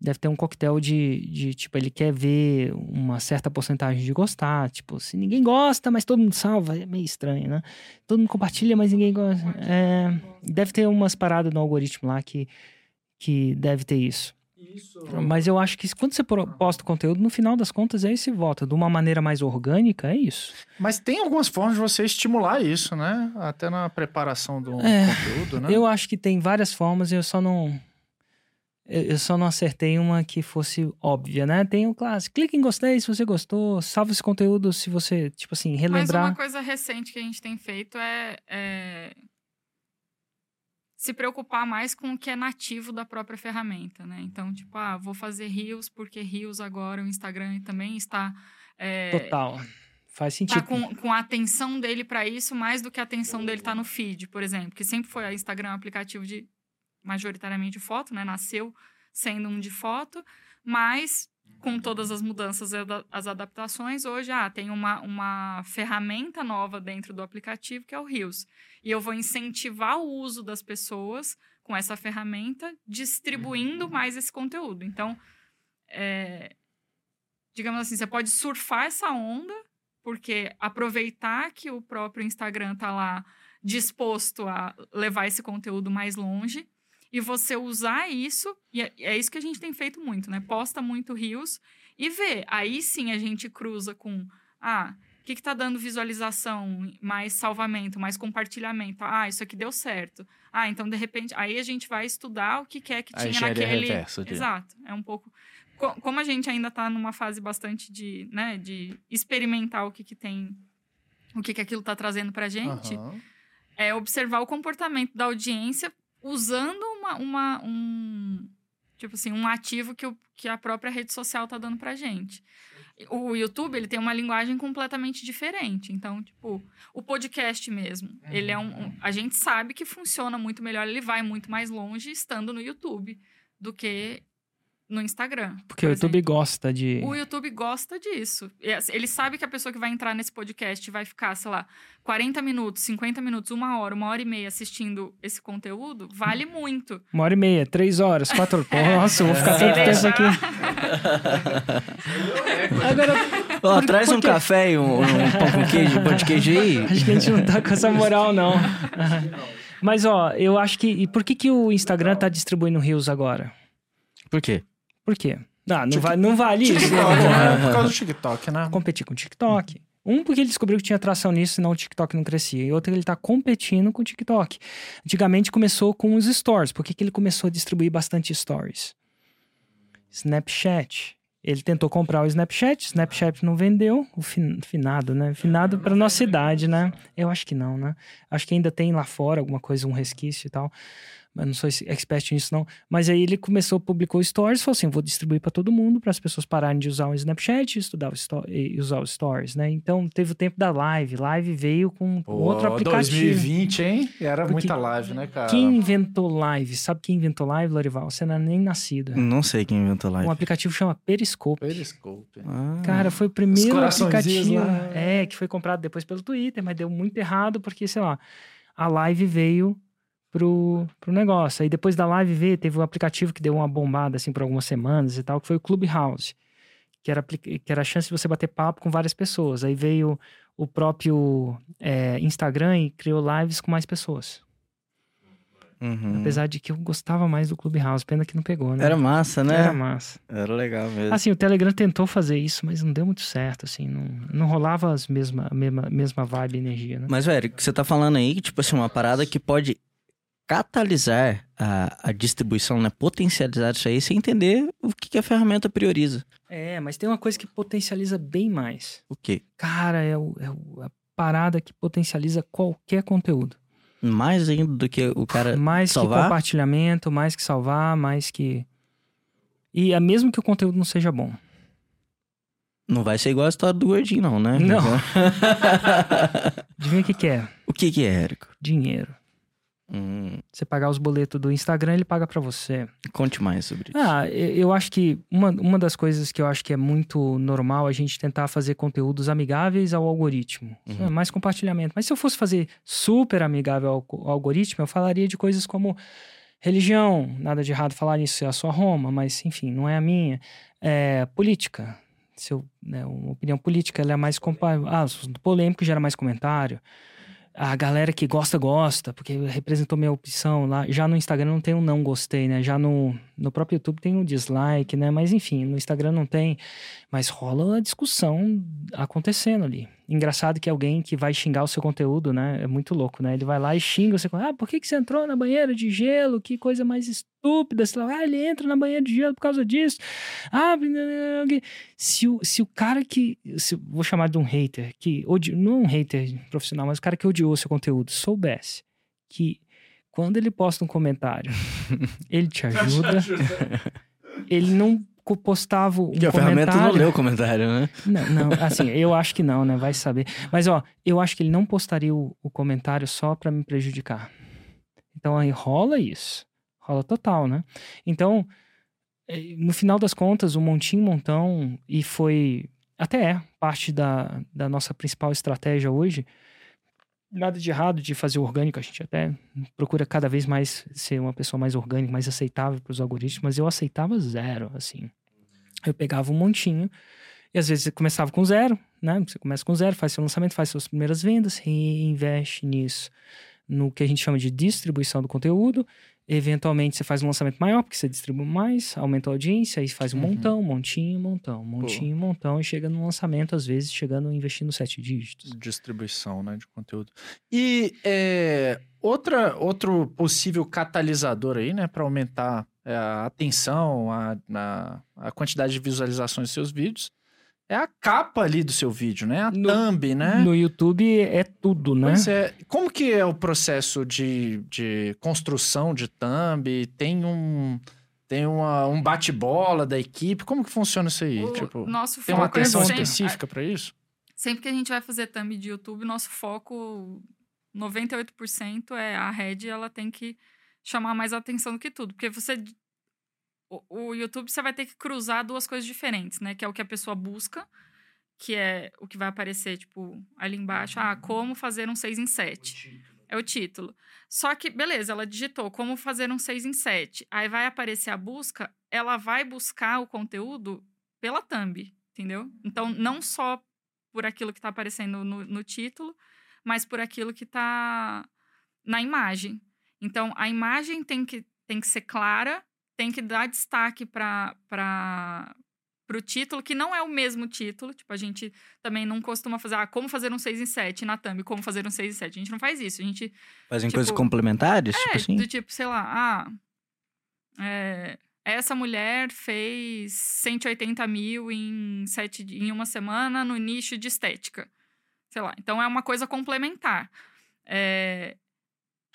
Deve ter um coquetel de, de, tipo, ele quer ver uma certa porcentagem de gostar. Tipo, se ninguém gosta, mas todo mundo salva, é meio estranho, né? Todo mundo compartilha, mas ninguém gosta. É, deve ter umas paradas no algoritmo lá que, que deve ter isso. Mas eu acho que quando você posta o conteúdo, no final das contas é esse voto. De uma maneira mais orgânica, é isso. Mas tem algumas formas de você estimular isso, né? Até na preparação do É, conteúdo, né? Eu acho que tem várias formas, eu só não. Eu só não acertei uma que fosse óbvia, né? Tem o clássico. Clique em gostei se você gostou. Salva esse conteúdo se você, tipo assim, Mas relembrar. uma coisa recente que a gente tem feito é, é se preocupar mais com o que é nativo da própria ferramenta, né? Então, tipo, ah, vou fazer Reels porque Reels agora o Instagram também está é, Total. Faz sentido. tá com, com a atenção dele para isso mais do que a atenção dele tá no feed, por exemplo, que sempre foi a Instagram um aplicativo de majoritariamente de foto, né? Nasceu sendo um de foto, mas com todas as mudanças e as adaptações, hoje ah, tem uma, uma ferramenta nova dentro do aplicativo que é o Reels. E eu vou incentivar o uso das pessoas com essa ferramenta, distribuindo mais esse conteúdo. Então, é, digamos assim, você pode surfar essa onda, porque aproveitar que o próprio Instagram tá lá disposto a levar esse conteúdo mais longe e você usar isso, e é, é isso que a gente tem feito muito, né? Posta muito Reels e vê. Aí sim a gente cruza com, ah, o que, que tá dando visualização, mais salvamento, mais compartilhamento? Ah, isso aqui deu certo. Ah, então de repente, aí a gente vai estudar o que, que é que A tinha naquele. reversa de- Exato. É um pouco. co- Como a gente ainda tá numa fase bastante de, né, de experimentar o que, que tem, o que, que aquilo tá trazendo pra gente Aham. é observar o comportamento da audiência usando uma, uma- um tipo assim um ativo que, o, que a própria rede social tá dando pra gente. O YouTube ele tem uma linguagem completamente diferente. Então, tipo, o podcast mesmo, ele é um, um- a gente sabe que funciona muito melhor, ele vai muito mais longe estando no YouTube do que no Instagram. Porque o por YouTube exemplo. gosta de. O YouTube gosta disso. Assim, Ele sabe que a pessoa que vai entrar nesse podcast vai ficar, sei lá, 40 minutos, 50 minutos, uma hora, uma hora e meia assistindo esse conteúdo, vale muito. Uma hora e meia, três horas, quatro (laughs) horas. Nossa, eu vou ficar tanto tempo aqui. (laughs) Agora, Ó, Por- traz por um quê? café e um, um pão com queijo, pão de queijo aí. (laughs) acho que a gente não tá com essa moral, não. Mas, ó, eu acho que. E por que, que o Instagram tá distribuindo Reels agora? Por quê? Por quê? Ah, não, vai, não vale isso. TikTok, né? né? (laughs) Por causa do TikTok, né? Competir com o TikTok. Um, porque ele descobriu que tinha atração nisso, senão o TikTok não crescia. E outro, ele tá competindo com o TikTok. Antigamente começou com os stories. Por que, que ele começou a distribuir bastante stories? Snapchat. Ele tentou comprar o Snapchat, Snapchat não vendeu, o fin- finado, né? Finado para nossa idade, né? Eu acho que não, né? Acho que ainda tem lá fora alguma coisa, um resquício e tal. Mas não sou expert nisso, não. Mas aí ele começou, publicou stories, falou assim: vou distribuir para todo mundo, para as pessoas pararem de usar o Snapchat e estudar o sto- e usar os stories, né? Então teve o tempo da live. Live veio com Pô, outro aplicativo. 2020, hein? Era Porque muita live, né, cara? Quem inventou live? Sabe quem inventou live, Lorival? Você não é nem nascido. Não sei quem inventou Um live. aplicativo chama Periscope. Periscope. Ah, Cara, foi o primeiro aplicativo. lá. É, que foi comprado depois pelo Twitter, mas deu muito errado porque, sei lá, a live veio pro, pro negócio. Aí depois da live veio, teve um aplicativo que deu uma bombada assim por algumas semanas e tal, que foi o Clubhouse. Que era, que era a chance de você bater papo com várias pessoas. Aí veio o próprio é, Instagram e criou lives com mais pessoas. uhum. Apesar de que eu gostava mais do Clubhouse, pena que não pegou, né? Era massa, né? Era massa. Era legal mesmo. Assim, o Telegram tentou fazer isso, mas não deu muito certo, assim, não, não rolava as mesma, a mesma, mesma vibe e energia, né? Mas, velho, o que você tá falando aí, tipo assim, uma parada que pode catalisar a, a distribuição, né? Potencializar isso aí, sem entender o que, que a ferramenta prioriza. É, mas tem uma coisa que potencializa bem mais. O quê? Cara, é, o- é a parada que potencializa qualquer conteúdo. Mais ainda do que o cara. (laughs) mais salvar? que compartilhamento, mais que salvar, mais que... E é mesmo que o conteúdo não seja bom. Não vai ser igual a história do gordinho, não, né? Não. (laughs) Adivinha o que, que é? o que que é, Érico? Dinheiro. Hum, Você pagar os boletos do Instagram, ele paga pra você. conte mais sobre isso. Ah, eu acho que uma, uma das coisas que eu acho que é muito normal é a gente tentar fazer conteúdos amigáveis ao algoritmo. Uhum. É, mais compartilhamento. Mas se eu fosse fazer super amigável ao, ao algoritmo, eu falaria de coisas como religião, nada de errado falar nisso, é a sua Roma, mas enfim, não é a minha. É, política. Se eu, né, uma opinião política, ela é mais compa- ah, polêmico gera mais comentário. A galera que gosta, gosta, porque representou minha opção lá. Já no Instagram não tem um não gostei, né? Já no, no próprio YouTube tem um dislike, né? Mas enfim, no Instagram não tem. Mas rola uma discussão acontecendo ali. Engraçado que alguém que vai xingar o seu conteúdo, né? É muito louco, né? Ele vai lá e xinga você. Ah, por que, que você entrou na banheira de gelo? Que coisa mais estúpida. Sei lá, ah, ele entra na banheira de gelo por causa disso. Ah, se o, se o cara que. Se, vou chamar de um hater, que odi, não um hater profissional, mas o cara que odiou o seu conteúdo, soubesse que quando ele posta um comentário, (laughs) ele te ajuda. ele não postava um Que a ferramenta não leu o comentário, né? Não, não, assim, eu acho que não, né? Vai saber. Mas, ó, eu acho que ele não postaria o, o comentário só pra me prejudicar. Então, aí rola isso. Rola total, né? Então, eh, no final das contas, o Montinho Montão, e foi até é parte da, da nossa principal estratégia hoje, nada de errado de fazer orgânico, a gente até procura cada vez mais ser uma pessoa mais orgânica, mais aceitável para os algoritmos, mas eu aceitava zero, assim. Eu pegava um montinho, e às vezes começava com zero, né? Você começa com zero, faz seu lançamento, faz suas primeiras vendas, reinveste nisso, no que a gente chama de distribuição do conteúdo. Eventualmente você faz um lançamento maior, porque você distribui mais, aumenta a audiência, aí faz um Uhum. montão, montinho, montão, montinho, montão, e chega no lançamento, às vezes, chegando investindo sete dígitos. Distribuição, né, de conteúdo. E é, outra, outro possível catalisador aí, né, para aumentar é, a atenção, a, a, a quantidade de visualizações dos seus vídeos, é a capa ali do seu vídeo, né? A No- thumb, né? No YouTube é tudo, né? Pois é. Como que é o processo de, de construção de thumb? Tem um tem uma, um bate-bola da equipe? Como que funciona isso aí? O tipo, nosso tem uma foco é atenção sempre, específica para isso? sempre que a gente vai fazer thumb de YouTube, nosso foco 98% é a rede, ela tem que chamar mais atenção do que tudo, porque você o, o YouTube você vai ter que cruzar duas coisas diferentes, né? Que é o que a pessoa busca, que é o que vai aparecer, tipo, ali embaixo, ah, como fazer um 6 em 7. É o título. Só que, beleza, ela digitou como fazer um 6 em 7. Aí vai aparecer a busca, ela vai buscar o conteúdo pela thumb, entendeu? Então, não só por aquilo que está aparecendo no, no título, mas por aquilo que está na imagem. Então, a imagem tem que, tem que ser clara, tem que dar destaque para o título, que não é o mesmo título. Tipo, a gente também não costuma fazer, ah, como fazer um 6 em 7 na thumb, como fazer um 6 em 7. A gente não faz isso. A gente Fazem Tipo, coisas complementares, tipo é, assim? do tipo, sei lá, ah, é, essa mulher fez 180 mil em, sete, em uma semana no nicho de estética. Sei lá. Então é uma coisa complementar. É,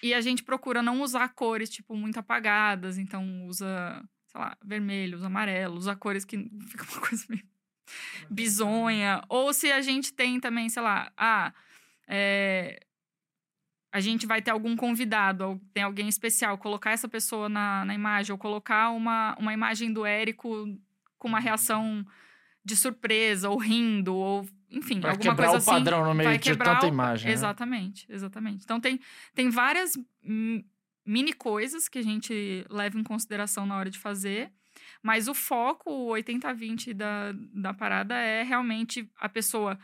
e a gente procura não usar cores, tipo, muito apagadas. Então usa, sei lá, vermelho, usa amarelo, usa cores que (laughs) fica uma coisa meio bizonha. Ou se a gente tem também, sei lá, ah, é, a gente vai ter algum convidado, tem alguém especial, colocar essa pessoa na, na imagem, ou colocar uma, uma imagem do Érico com uma reação de surpresa, ou rindo, ou enfim, Pra alguma quebrar coisa o assim. padrão no meio de quebrar tanta o- imagem. né? Exatamente, exatamente. Então tem, tem várias mini coisas que a gente leva em consideração na hora de fazer. Mas o foco, o 80-20 da, da parada é realmente a pessoa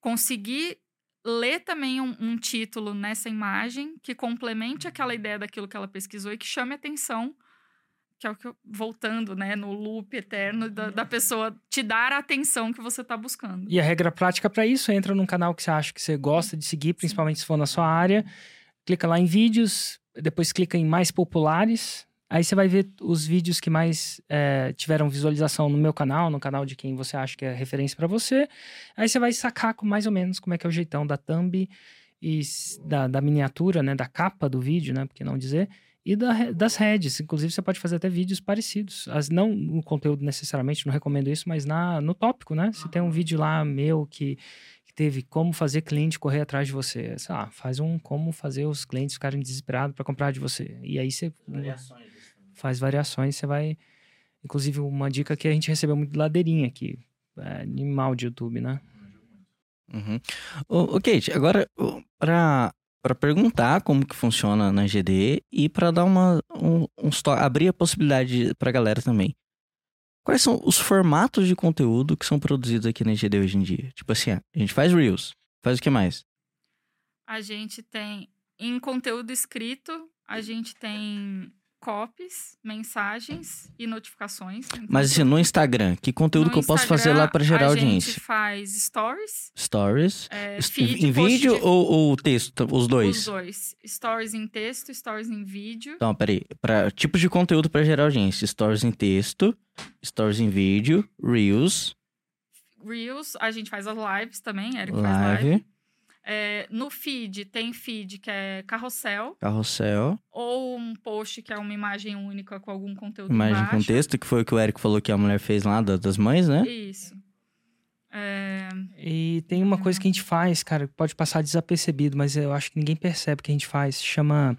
conseguir ler também um, um título nessa imagem que complemente aquela ideia daquilo que ela pesquisou e que chame atenção, que é o que eu, voltando, né, no loop eterno da, da pessoa te dar a atenção que você está buscando. E a regra prática para isso, entra num canal que você acha que você gosta de seguir, principalmente se for na sua área, clica lá em vídeos, depois clica em mais populares, aí você vai ver os vídeos que mais é, tiveram visualização no meu canal, no canal de quem você acha que é referência para você, aí você vai sacar com mais ou menos como é que é o jeitão da thumb e da, da miniatura, né, da capa do vídeo, né, por que não dizer, e da das redes. Inclusive, você pode fazer até vídeos parecidos. As, não no conteúdo necessariamente, não recomendo isso, mas na, no tópico, né? Se tem um vídeo lá meu que, que teve como fazer cliente correr atrás de você. Sei lá, faz um como fazer os clientes ficarem desesperados para comprar de você. E aí você faz variações, você vai. Inclusive, uma dica que a gente recebeu muito de ladeirinha aqui. É animal de YouTube, né? Uhum. Ô, ô, Kate, agora ô, pra perguntar como que funciona na GD e pra dar uma um, to- abrir a possibilidade pra galera também. Quais são os formatos de conteúdo que são produzidos aqui na GD hoje em dia? Tipo assim, ah, a gente faz Reels, faz o que mais? A gente tem, em conteúdo escrito, a gente tem copies, mensagens e notificações. em Mas assim, no Instagram, que conteúdo No que eu posso fazer Instagram, lá pra gerar A audiência? gente faz stories, Stories, é, feed, em vídeo de- ou, ou texto? Os dois? Os dois. Stories em texto, stories em vídeo. Então, peraí. Pra tipos de conteúdo pra gerar audiência: stories em texto, stories em vídeo, Reels, Reels, a gente faz as lives também, Eric faz live. live. É, no feed, tem feed que é carrossel, Carrossel, ou post que é uma imagem única com algum conteúdo imagem com texto, que foi o que o Eric falou que a mulher fez lá da- das mães, né? Isso. É, E tem uma coisa que a gente faz, cara, que pode passar desapercebido, mas eu acho que ninguém percebe que a gente faz. Chama.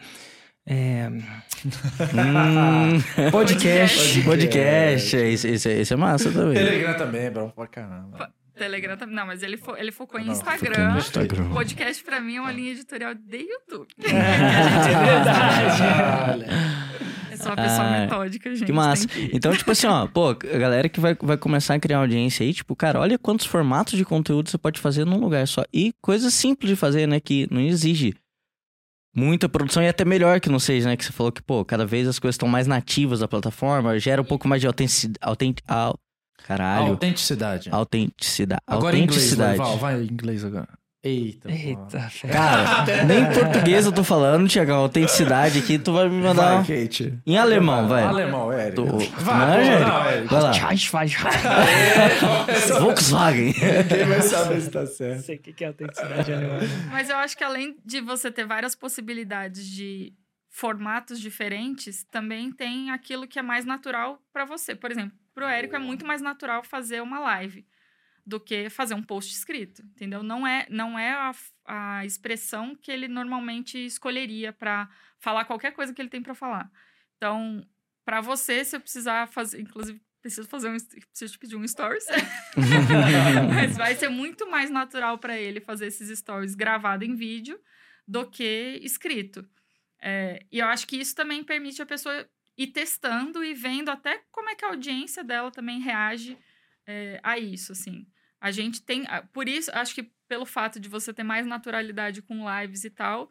é, Hum, (laughs) podcast. podcast, esse, esse, esse é massa também. Telegram também é bom pra caramba. Telegram também. Não, mas ele, fo- ele focou em Não, Instagram. Instagram. Podcast pra mim é uma linha editorial de YouTube. (laughs) Olha. Eu sou uma pessoa Ah, metódica, gente. Que massa. que- Então, tipo assim, ó, pô, a galera que vai, vai começar a criar audiência aí, tipo, cara, olha quantos formatos de conteúdo você pode fazer num lugar só. E coisas simples de fazer, né? Que não exige muita produção e até melhor que não seja, né? Que você falou que, pô, cada vez as coisas estão mais nativas da plataforma, gera um pouco mais de autenticidade. Autent... Caralho. Autenticidade. Autenticidade. Agora em inglês, Autenticidade. Val, vai em inglês agora. Eita. Eita. Cara, nem português eu tô falando, Tiagão. Autenticidade aqui, tu vai me mandar. Vai, Kate. Em alemão, vai. Alemão, Eric. Tu- Vai, não, Eric? Eric. Vai lá. Volkswagen. Quem vai saber se tá Não certo? sei o que é autenticidade animal. Mas eu acho que além de você ter várias possibilidades de formatos diferentes, também tem aquilo que é mais natural pra você. Por exemplo, pro Érico é muito mais natural fazer uma live do que fazer um post escrito, entendeu? Não é, não é a, a expressão que ele normalmente escolheria pra falar qualquer coisa que ele tem pra falar. Então, pra você, se eu precisar fazer, inclusive preciso fazer um, preciso te pedir um stories. (laughs) Mas vai ser muito mais natural para ele fazer esses stories gravado em vídeo do que escrito. É, e eu acho que isso também permite a pessoa ir testando e vendo até como é que a audiência dela também reage é, a isso, assim. A gente tem... a- Por isso, acho que pelo fato de você ter mais naturalidade com lives e tal,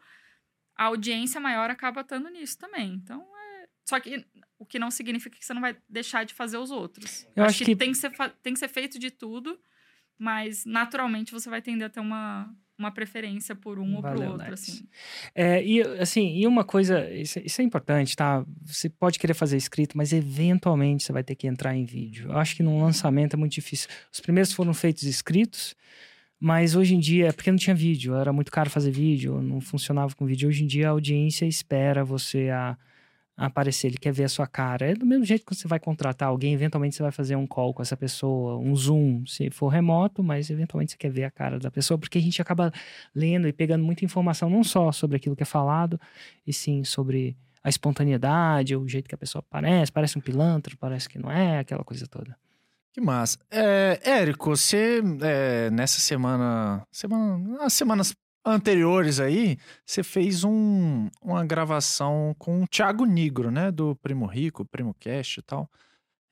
a audiência maior acaba estando nisso também. Então, é... Só que o que não significa que você não vai deixar de fazer os outros. Eu acho, acho que, que- Tem, que ser tem que ser feito de tudo, mas naturalmente você vai tender a ter uma, uma preferência por um ou por Valeu, outro, assim. É, e assim, e uma coisa, isso, isso é importante, tá? Você pode querer fazer escrito, mas eventualmente você vai ter que entrar em vídeo. Eu acho que num lançamento é muito difícil. Os primeiros foram feitos escritos, mas hoje em dia, é porque não tinha vídeo, era muito caro fazer vídeo, não funcionava com vídeo. Hoje em dia a audiência espera você a aparecer, ele quer ver a sua cara. É do mesmo jeito que você vai contratar alguém, eventualmente você vai fazer um call com essa pessoa, um zoom, se for remoto, mas eventualmente você quer ver a cara da pessoa, porque a gente acaba lendo e pegando muita informação, não só sobre aquilo que é falado, e sim sobre a espontaneidade, o jeito que a pessoa parece, parece um pilantra, parece que não é, aquela coisa toda. Que massa. É, Érico, você, é, nessa semana, semana, nas semanas anteriores aí, você fez um, uma gravação com o Thiago Nigro, né? Do Primo Rico, Primo Cast e tal.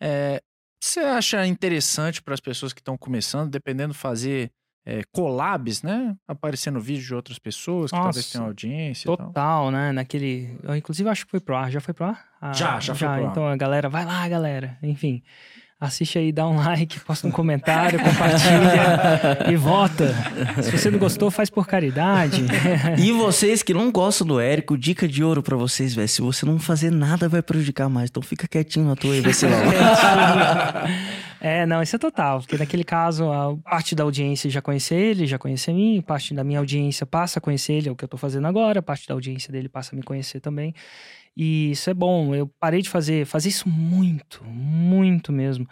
É, você acha interessante para as pessoas que estão começando, dependendo, fazer é, collabs, né? Aparecendo vídeo de outras pessoas que talvez Nossa, tenham audiência tal. Total, né? Naquele. eu, inclusive, acho que foi pro ar. Já foi pro ar? Ah, Já, já foi pro ar. Então a galera, vai lá, galera. Enfim. Assiste aí, dá um like, posta um comentário, compartilha e vota. Se você não gostou, faz por caridade. E vocês que não gostam do Érico, dica de ouro pra vocês, velho. Se você não fazer nada, vai prejudicar mais. Então fica quietinho na tua vai ser lá. (laughs) É, não, isso é total, porque naquele caso, a parte da audiência já conhece ele, já conhece a mim, parte da minha audiência passa a conhecer ele, é o que eu tô fazendo agora, parte da audiência dele passa a me conhecer também. E isso é bom, eu parei de fazer, fazer isso muito, muito mesmo.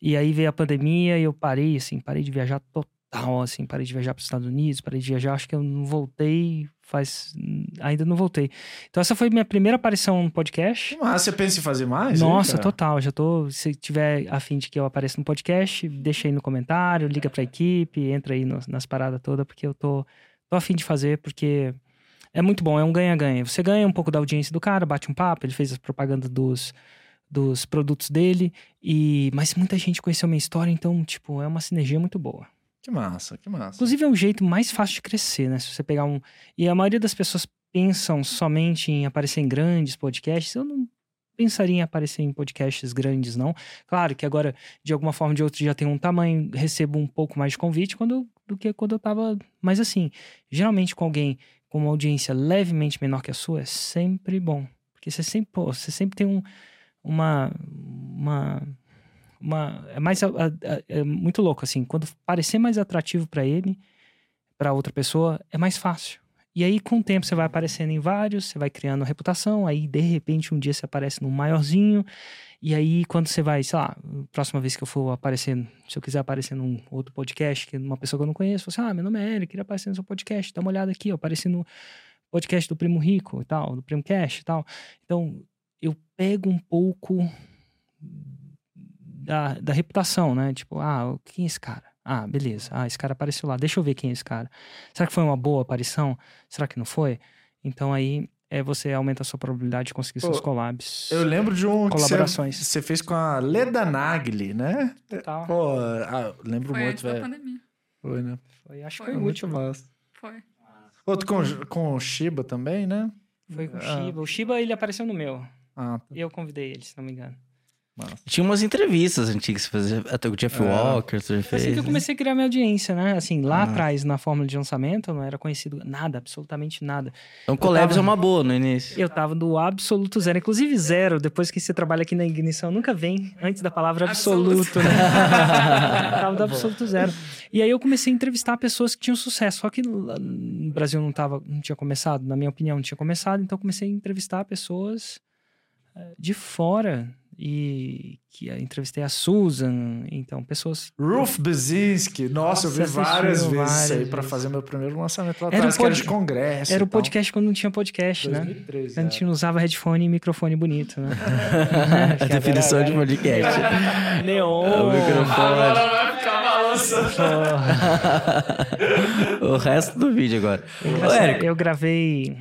E aí veio a pandemia e eu parei, assim, parei de viajar total, assim, parei de viajar para os Estados Unidos, parei de viajar, acho que eu não voltei, faz, ainda não voltei. Então essa foi minha primeira aparição no podcast. Massa. Você pensa em fazer mais? Nossa, total. Já tô. Se tiver a fim de que eu apareça no podcast, deixa aí no comentário, liga pra equipe, entra aí no- nas paradas todas, porque eu tô, tô a fim de fazer, porque é muito bom, é um ganha-ganha. Você ganha um pouco da audiência do cara, bate um papo, ele fez as propagandas dos, dos produtos dele, e mas muita gente conheceu minha história, então, tipo, é uma sinergia muito boa. Que massa, que massa. Inclusive, é um jeito mais fácil de crescer, né? Se você pegar um. E a maioria das pessoas pensam somente em aparecer em grandes podcasts. Eu não pensaria em aparecer em podcasts grandes, não. Claro que agora, de alguma forma ou de outra, já tem um tamanho, recebo um pouco mais de convite quando, do que quando eu tava. Mas assim, geralmente com alguém com uma audiência levemente menor que a sua, é sempre bom. Porque você sempre, pô, você sempre tem um, uma. uma uma, é mais é muito louco assim, quando parecer mais atrativo pra ele, para outra pessoa, é mais fácil. E aí, com o tempo, você vai aparecendo em vários, você vai criando reputação, aí, de repente, um dia você aparece num maiorzinho, e aí, quando você vai, sei lá, próxima vez que eu for aparecer, se eu quiser aparecer num outro podcast, que uma pessoa que eu não conheço, você, assim, ah, meu nome é Eric, queria aparecer no seu podcast, dá uma olhada aqui, eu apareci no podcast do Primo Rico e tal, do Primo Cash e tal. Então, eu pego um pouco da, da reputação, né? Tipo, ah, quem é esse cara? Ah, beleza. Ah, esse cara apareceu lá. Deixa eu ver quem é esse cara. Será que foi uma boa aparição? Será que não foi? Então aí é você aumenta a sua probabilidade de conseguir Pô, seus collabs. Eu lembro de um colaborações. você fez com a Leda Nagli, né? Total. Pô, ah, lembro foi muito, velho. pandemia. Foi, né? Foi, acho que foi, foi muito massa. Foi. Outro com, com o Shiba também, né? Foi com o ah. Shiba. O Shiba, ele apareceu no meu. Ah, tá. E eu convidei ele, se não me engano. Tinha umas entrevistas antigas que fazia até o Jeff é. Walker, você fez. Assim que eu comecei a criar minha audiência, né? Assim, lá ah. atrás, na fórmula de lançamento, eu não era conhecido nada, absolutamente nada. Então, collabs é uma boa no início. Eu tava do absoluto zero, inclusive zero, depois que você trabalha aqui na ignição, nunca vem antes da palavra absoluto, absoluto. né? (laughs) tava do absoluto zero. E aí eu comecei a entrevistar pessoas que tinham sucesso, só que no Brasil não tava, não tinha começado, na minha opinião, não tinha começado, então eu comecei a entrevistar pessoas eh, de fora e que entrevistei a Susan, então pessoas. Ruth Bezinski, nossa, nossa, eu vi várias vezes várias aí para fazer meu primeiro lançamento lá era atrás, pod... era de congresso. Era o podcast quando não tinha podcast, 2013, né? A gente não usava headphone e microfone bonito, né? (laughs) (laughs) a definição de podcast. (laughs) Neon. O microfone. Agora vai ficar balançando. o resto do vídeo agora. Eu, eu gravei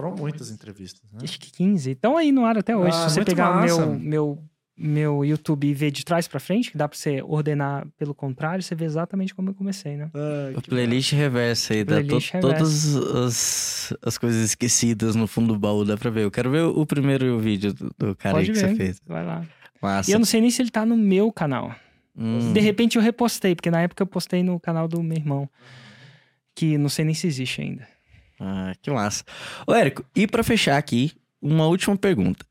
foram muitas entrevistas, né? Acho que 15. Estão aí no ar até hoje. Ah, Se você pegar o meu, meu, meu YouTube e ver de trás para frente, que dá para você ordenar pelo contrário, você vê exatamente como eu comecei, né? Ah, o playlist reversa aí, playlist dá to, todas as, as coisas esquecidas no fundo do baú, dá pra ver. Eu quero ver o, primeiro vídeo do, do cara Pode aí que ver. você fez. Vai lá. Massa. E eu não sei nem se ele tá no meu canal. Hum. De repente eu repostei, porque na época eu postei no canal do meu irmão. Que não sei nem se existe ainda. Ah, que massa. Ô, Érico, e para fechar aqui, uma última pergunta.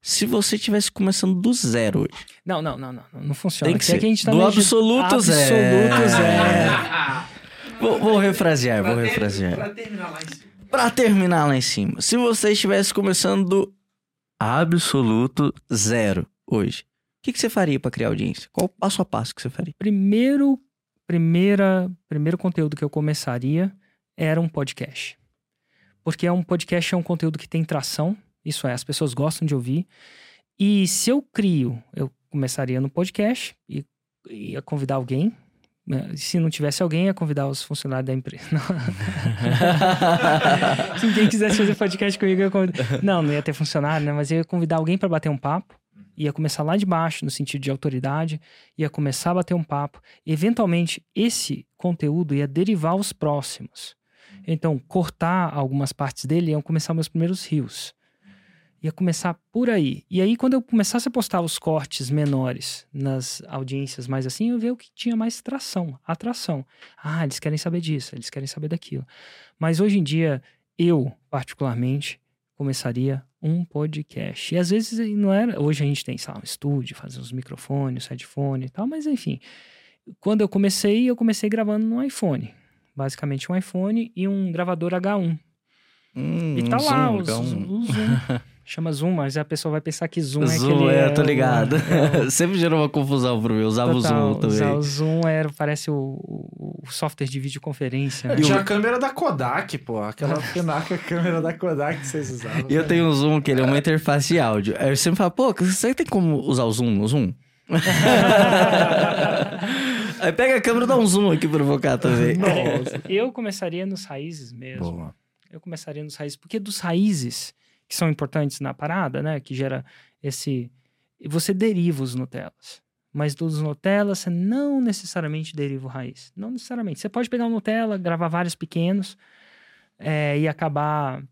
Se você estivesse começando do zero hoje. Não, não, não, não. Não funciona. Tem que ser. Aqui a gente tá do absoluto, zero. Absoluto zero. (laughs) vou, vou refrasear, vou refrasear. Pra terminar lá em cima. Pra terminar lá em cima. Se você estivesse começando do absoluto zero hoje, o que, que você faria para criar audiência? Qual o passo a passo que você faria? Primeiro, primeira, primeiro conteúdo que eu começaria era um podcast. Porque é um podcast é um conteúdo que tem tração, isso é, as pessoas gostam de ouvir. E se eu crio, eu começaria no podcast e ia convidar alguém. Né? Se não tivesse alguém, ia convidar os funcionários da empresa. (laughs) se ninguém quisesse fazer podcast comigo, eu convidar. Não, não ia ter funcionário, né? Mas eu ia convidar alguém para bater um papo. Ia começar lá de baixo, no sentido de autoridade, ia começar a bater um papo. Eventualmente, esse conteúdo ia derivar os próximos. Então, cortar algumas partes dele iam começar meus primeiros rios. Ia começar por aí. E aí, quando eu começasse a postar os cortes menores nas audiências mais assim, eu vi o que tinha mais tração, atração. Ah, eles querem saber disso, eles querem saber daquilo. Mas hoje em dia, eu, particularmente, começaria um podcast. E às vezes não era. Hoje a gente tem, sei lá, um estúdio, fazer os microfones, headphone e tal, mas enfim. Quando eu comecei, eu comecei gravando no iPhone basicamente um iPhone e um gravador H1. Hum, e tá um lá, zoom, os, o Zoom. (laughs) Chama Zoom, mas a pessoa vai pensar que Zoom, zoom é aquele... é, tô ligado. É, é, (laughs) Sempre gerou uma confusão pro mim, usava Total, o Zoom também. Usar o Zoom era, parece o, o software de videoconferência. Né? Tinha a câmera da Kodak, pô. Aquela penaca câmera da Kodak que vocês usavam. E eu tenho um Zoom, que ele é uma interface de áudio. Aí eu sempre falo, pô, você tem como usar o Zoom no Zoom? (laughs) Aí pega a câmera e dá um zoom aqui pra provocar também. Nossa. (laughs) Eu começaria nos raízes mesmo. Boa. Eu começaria nos raízes, porque dos raízes que são importantes na parada, né, que gera esse você deriva os Nutellas. Mas dos Nutella você não necessariamente deriva o raiz. Não necessariamente. Você pode pegar um Nutella, gravar vários pequenos é, e acabar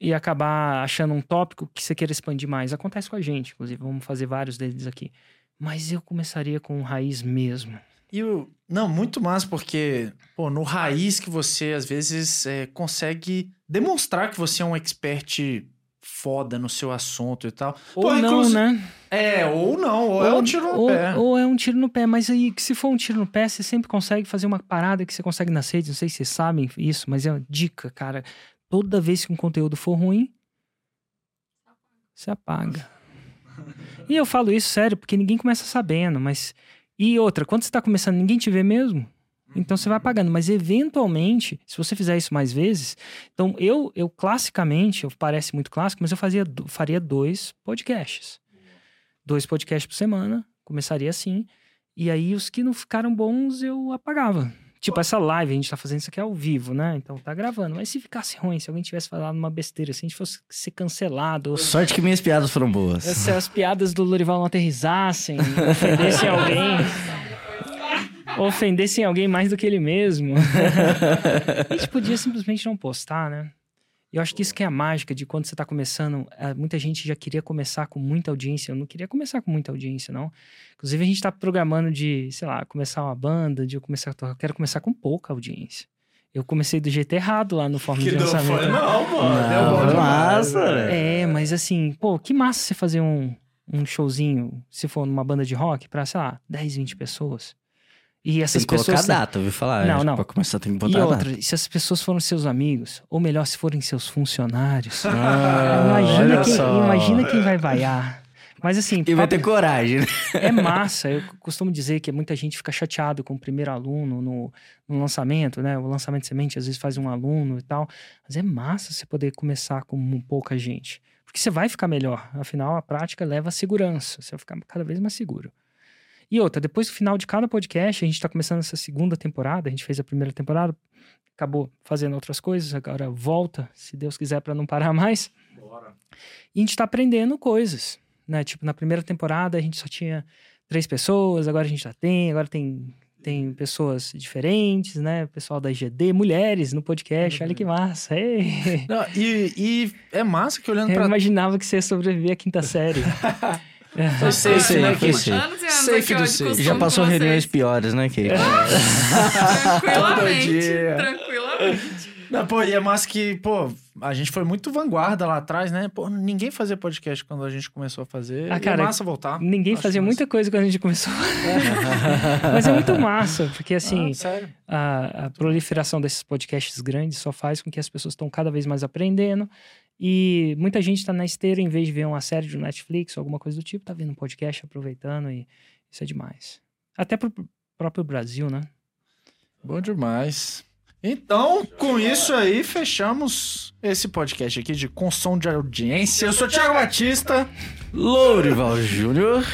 e acabar achando um tópico que você queira expandir mais. Acontece com a gente, inclusive. Vamos fazer vários deles aqui. Mas eu começaria com raiz mesmo. E o. Não, muito mais, porque, pô, no raiz que você às vezes é, consegue demonstrar que você é um expert foda no seu assunto e tal. Ou Pô, não, né? É, É, ou não, ou, é um tiro no ou, pé. ou é um tiro no pé, mas aí, se for um tiro no pé, você sempre consegue fazer uma parada que você consegue nas redes, não sei se vocês sabem isso, mas é uma dica, cara. Toda vez que um conteúdo for ruim, você apaga. E eu falo isso sério, porque ninguém começa sabendo, mas. E outra, quando você tá começando, ninguém te vê mesmo. Então você vai apagando, mas eventualmente, se você fizer isso mais vezes, então eu, eu classicamente, eu parece muito clássico, mas eu fazia, faria dois podcasts. Dois podcasts por semana, começaria assim, e aí os que não ficaram bons eu apagava. Tipo, essa live, a gente tá fazendo isso aqui ao vivo, né? Então tá gravando. Mas se ficasse ruim, se alguém tivesse falado uma besteira, se a gente fosse ser cancelado, ou Sorte que minhas piadas foram boas. (laughs) se as piadas do Lorival não aterrissassem, ofendessem alguém. ofendessem alguém mais do que ele mesmo. (laughs) a gente podia simplesmente não postar, né? Eu acho que isso que é a mágica de quando você tá começando. eh, Muita gente já queria começar com muita audiência. Eu não queria começar com muita audiência, não. Inclusive, a gente tá programando de, sei lá, começar uma banda, de eu começar a tocar. Eu quero começar com pouca audiência. Eu comecei do jeito errado lá no Fórmula Que de não Lançamento. foi, não, mano. Deu Não, bom foi demais, massa, velho. É, mas assim, pô, que massa você fazer um, um showzinho, se for numa banda de rock, pra, sei lá, 10, 20 pessoas. E Tem essas que colocar pessoas. data, ouviu falar? Não, não. Pra começar tem que E botar a outra, data. se as pessoas foram seus amigos, ou melhor, se forem seus funcionários, Ah, imagina, quem, só. imagina quem vai vaiar. Mas assim, E vai ter coragem, né? é massa. Eu costumo dizer que muita gente fica chateado com o primeiro aluno no, no lançamento, né? O lançamento de semente às vezes faz um aluno e tal. Mas é massa você poder começar com pouca gente. Porque você vai ficar melhor. Afinal, a prática leva a segurança. Você vai ficar cada vez mais seguro. E outra, depois do final de cada podcast, a gente tá começando essa segunda temporada. A gente fez a primeira temporada, acabou fazendo outras coisas, agora volta, se Deus quiser, para não parar (laughs) mais. E a gente tá aprendendo coisas né? Tipo, na primeira temporada a gente só tinha três pessoas, agora a gente já tem, agora tem, tem pessoas diferentes, né? Pessoal da IGD, mulheres no podcast, olha que massa. Ei. Não, e, e é massa que olhando Eu pra. imaginava que você ia sobreviver à quinta série. (laughs) Foi safe, sei, né, safe. Anos e anos Safe do safe. Já passou vocês. reuniões piores, né, Kate? Tranquilamente. Todo dia. Tranquilamente. Não, pô, e é massa que, pô, a gente foi muito vanguarda lá atrás, né? Pô, ninguém fazia podcast quando a gente começou a fazer. Ah, E cara, é massa voltar. Ninguém fazia massa. muita coisa quando a gente começou. Mas é muito massa, porque assim, Ah, a, a proliferação desses podcasts grandes só faz com que as pessoas estão cada vez mais aprendendo. E muita gente está na esteira, em vez de ver uma série de Netflix ou alguma coisa do tipo, tá vendo um podcast, aproveitando, e isso é demais. Até pro próprio Brasil, né? Bom demais. Então, com isso aí, fechamos esse podcast aqui de Consom de Audiência. Eu sou o Thiago Batista. Lourival Júnior.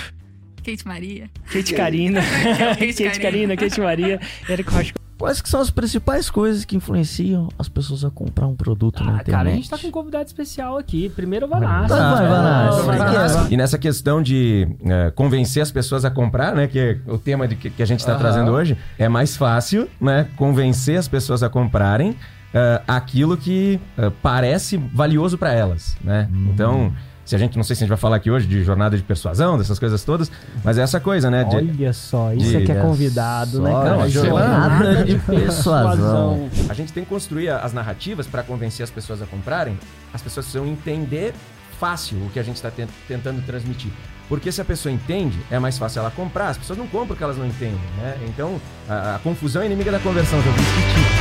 Kate Maria. Kate Karina, (laughs) Kate Kate Karina, Kate Maria, Eric Rocha. Quais que são as principais coisas que influenciam as pessoas a comprar um produto na Ah, internet? cara, a gente tá com um convidado especial aqui. Primeiro o Vanassa. Vai, Vanassa. Vai. E nessa questão de é, convencer as pessoas a comprar, né, que é o tema de que, que a gente está Aham. trazendo hoje, é mais fácil, né, convencer as pessoas a comprarem é, aquilo que é, parece valioso para elas, né? Então, se a gente não sei se a gente vai falar aqui hoje de jornada de persuasão, dessas coisas todas, mas é essa coisa, né, de, Olha só, isso é que é convidado, né, só, cara? não, jornada de persuasão. A gente tem que construir as narrativas para convencer as pessoas a comprarem. As pessoas precisam entender fácil o que a gente está tentando transmitir. Porque se a pessoa entende, é mais fácil ela comprar. As pessoas não compram porque elas não entendem, né? Então, a, a confusão é inimiga da conversão. Já vi isso que tinha.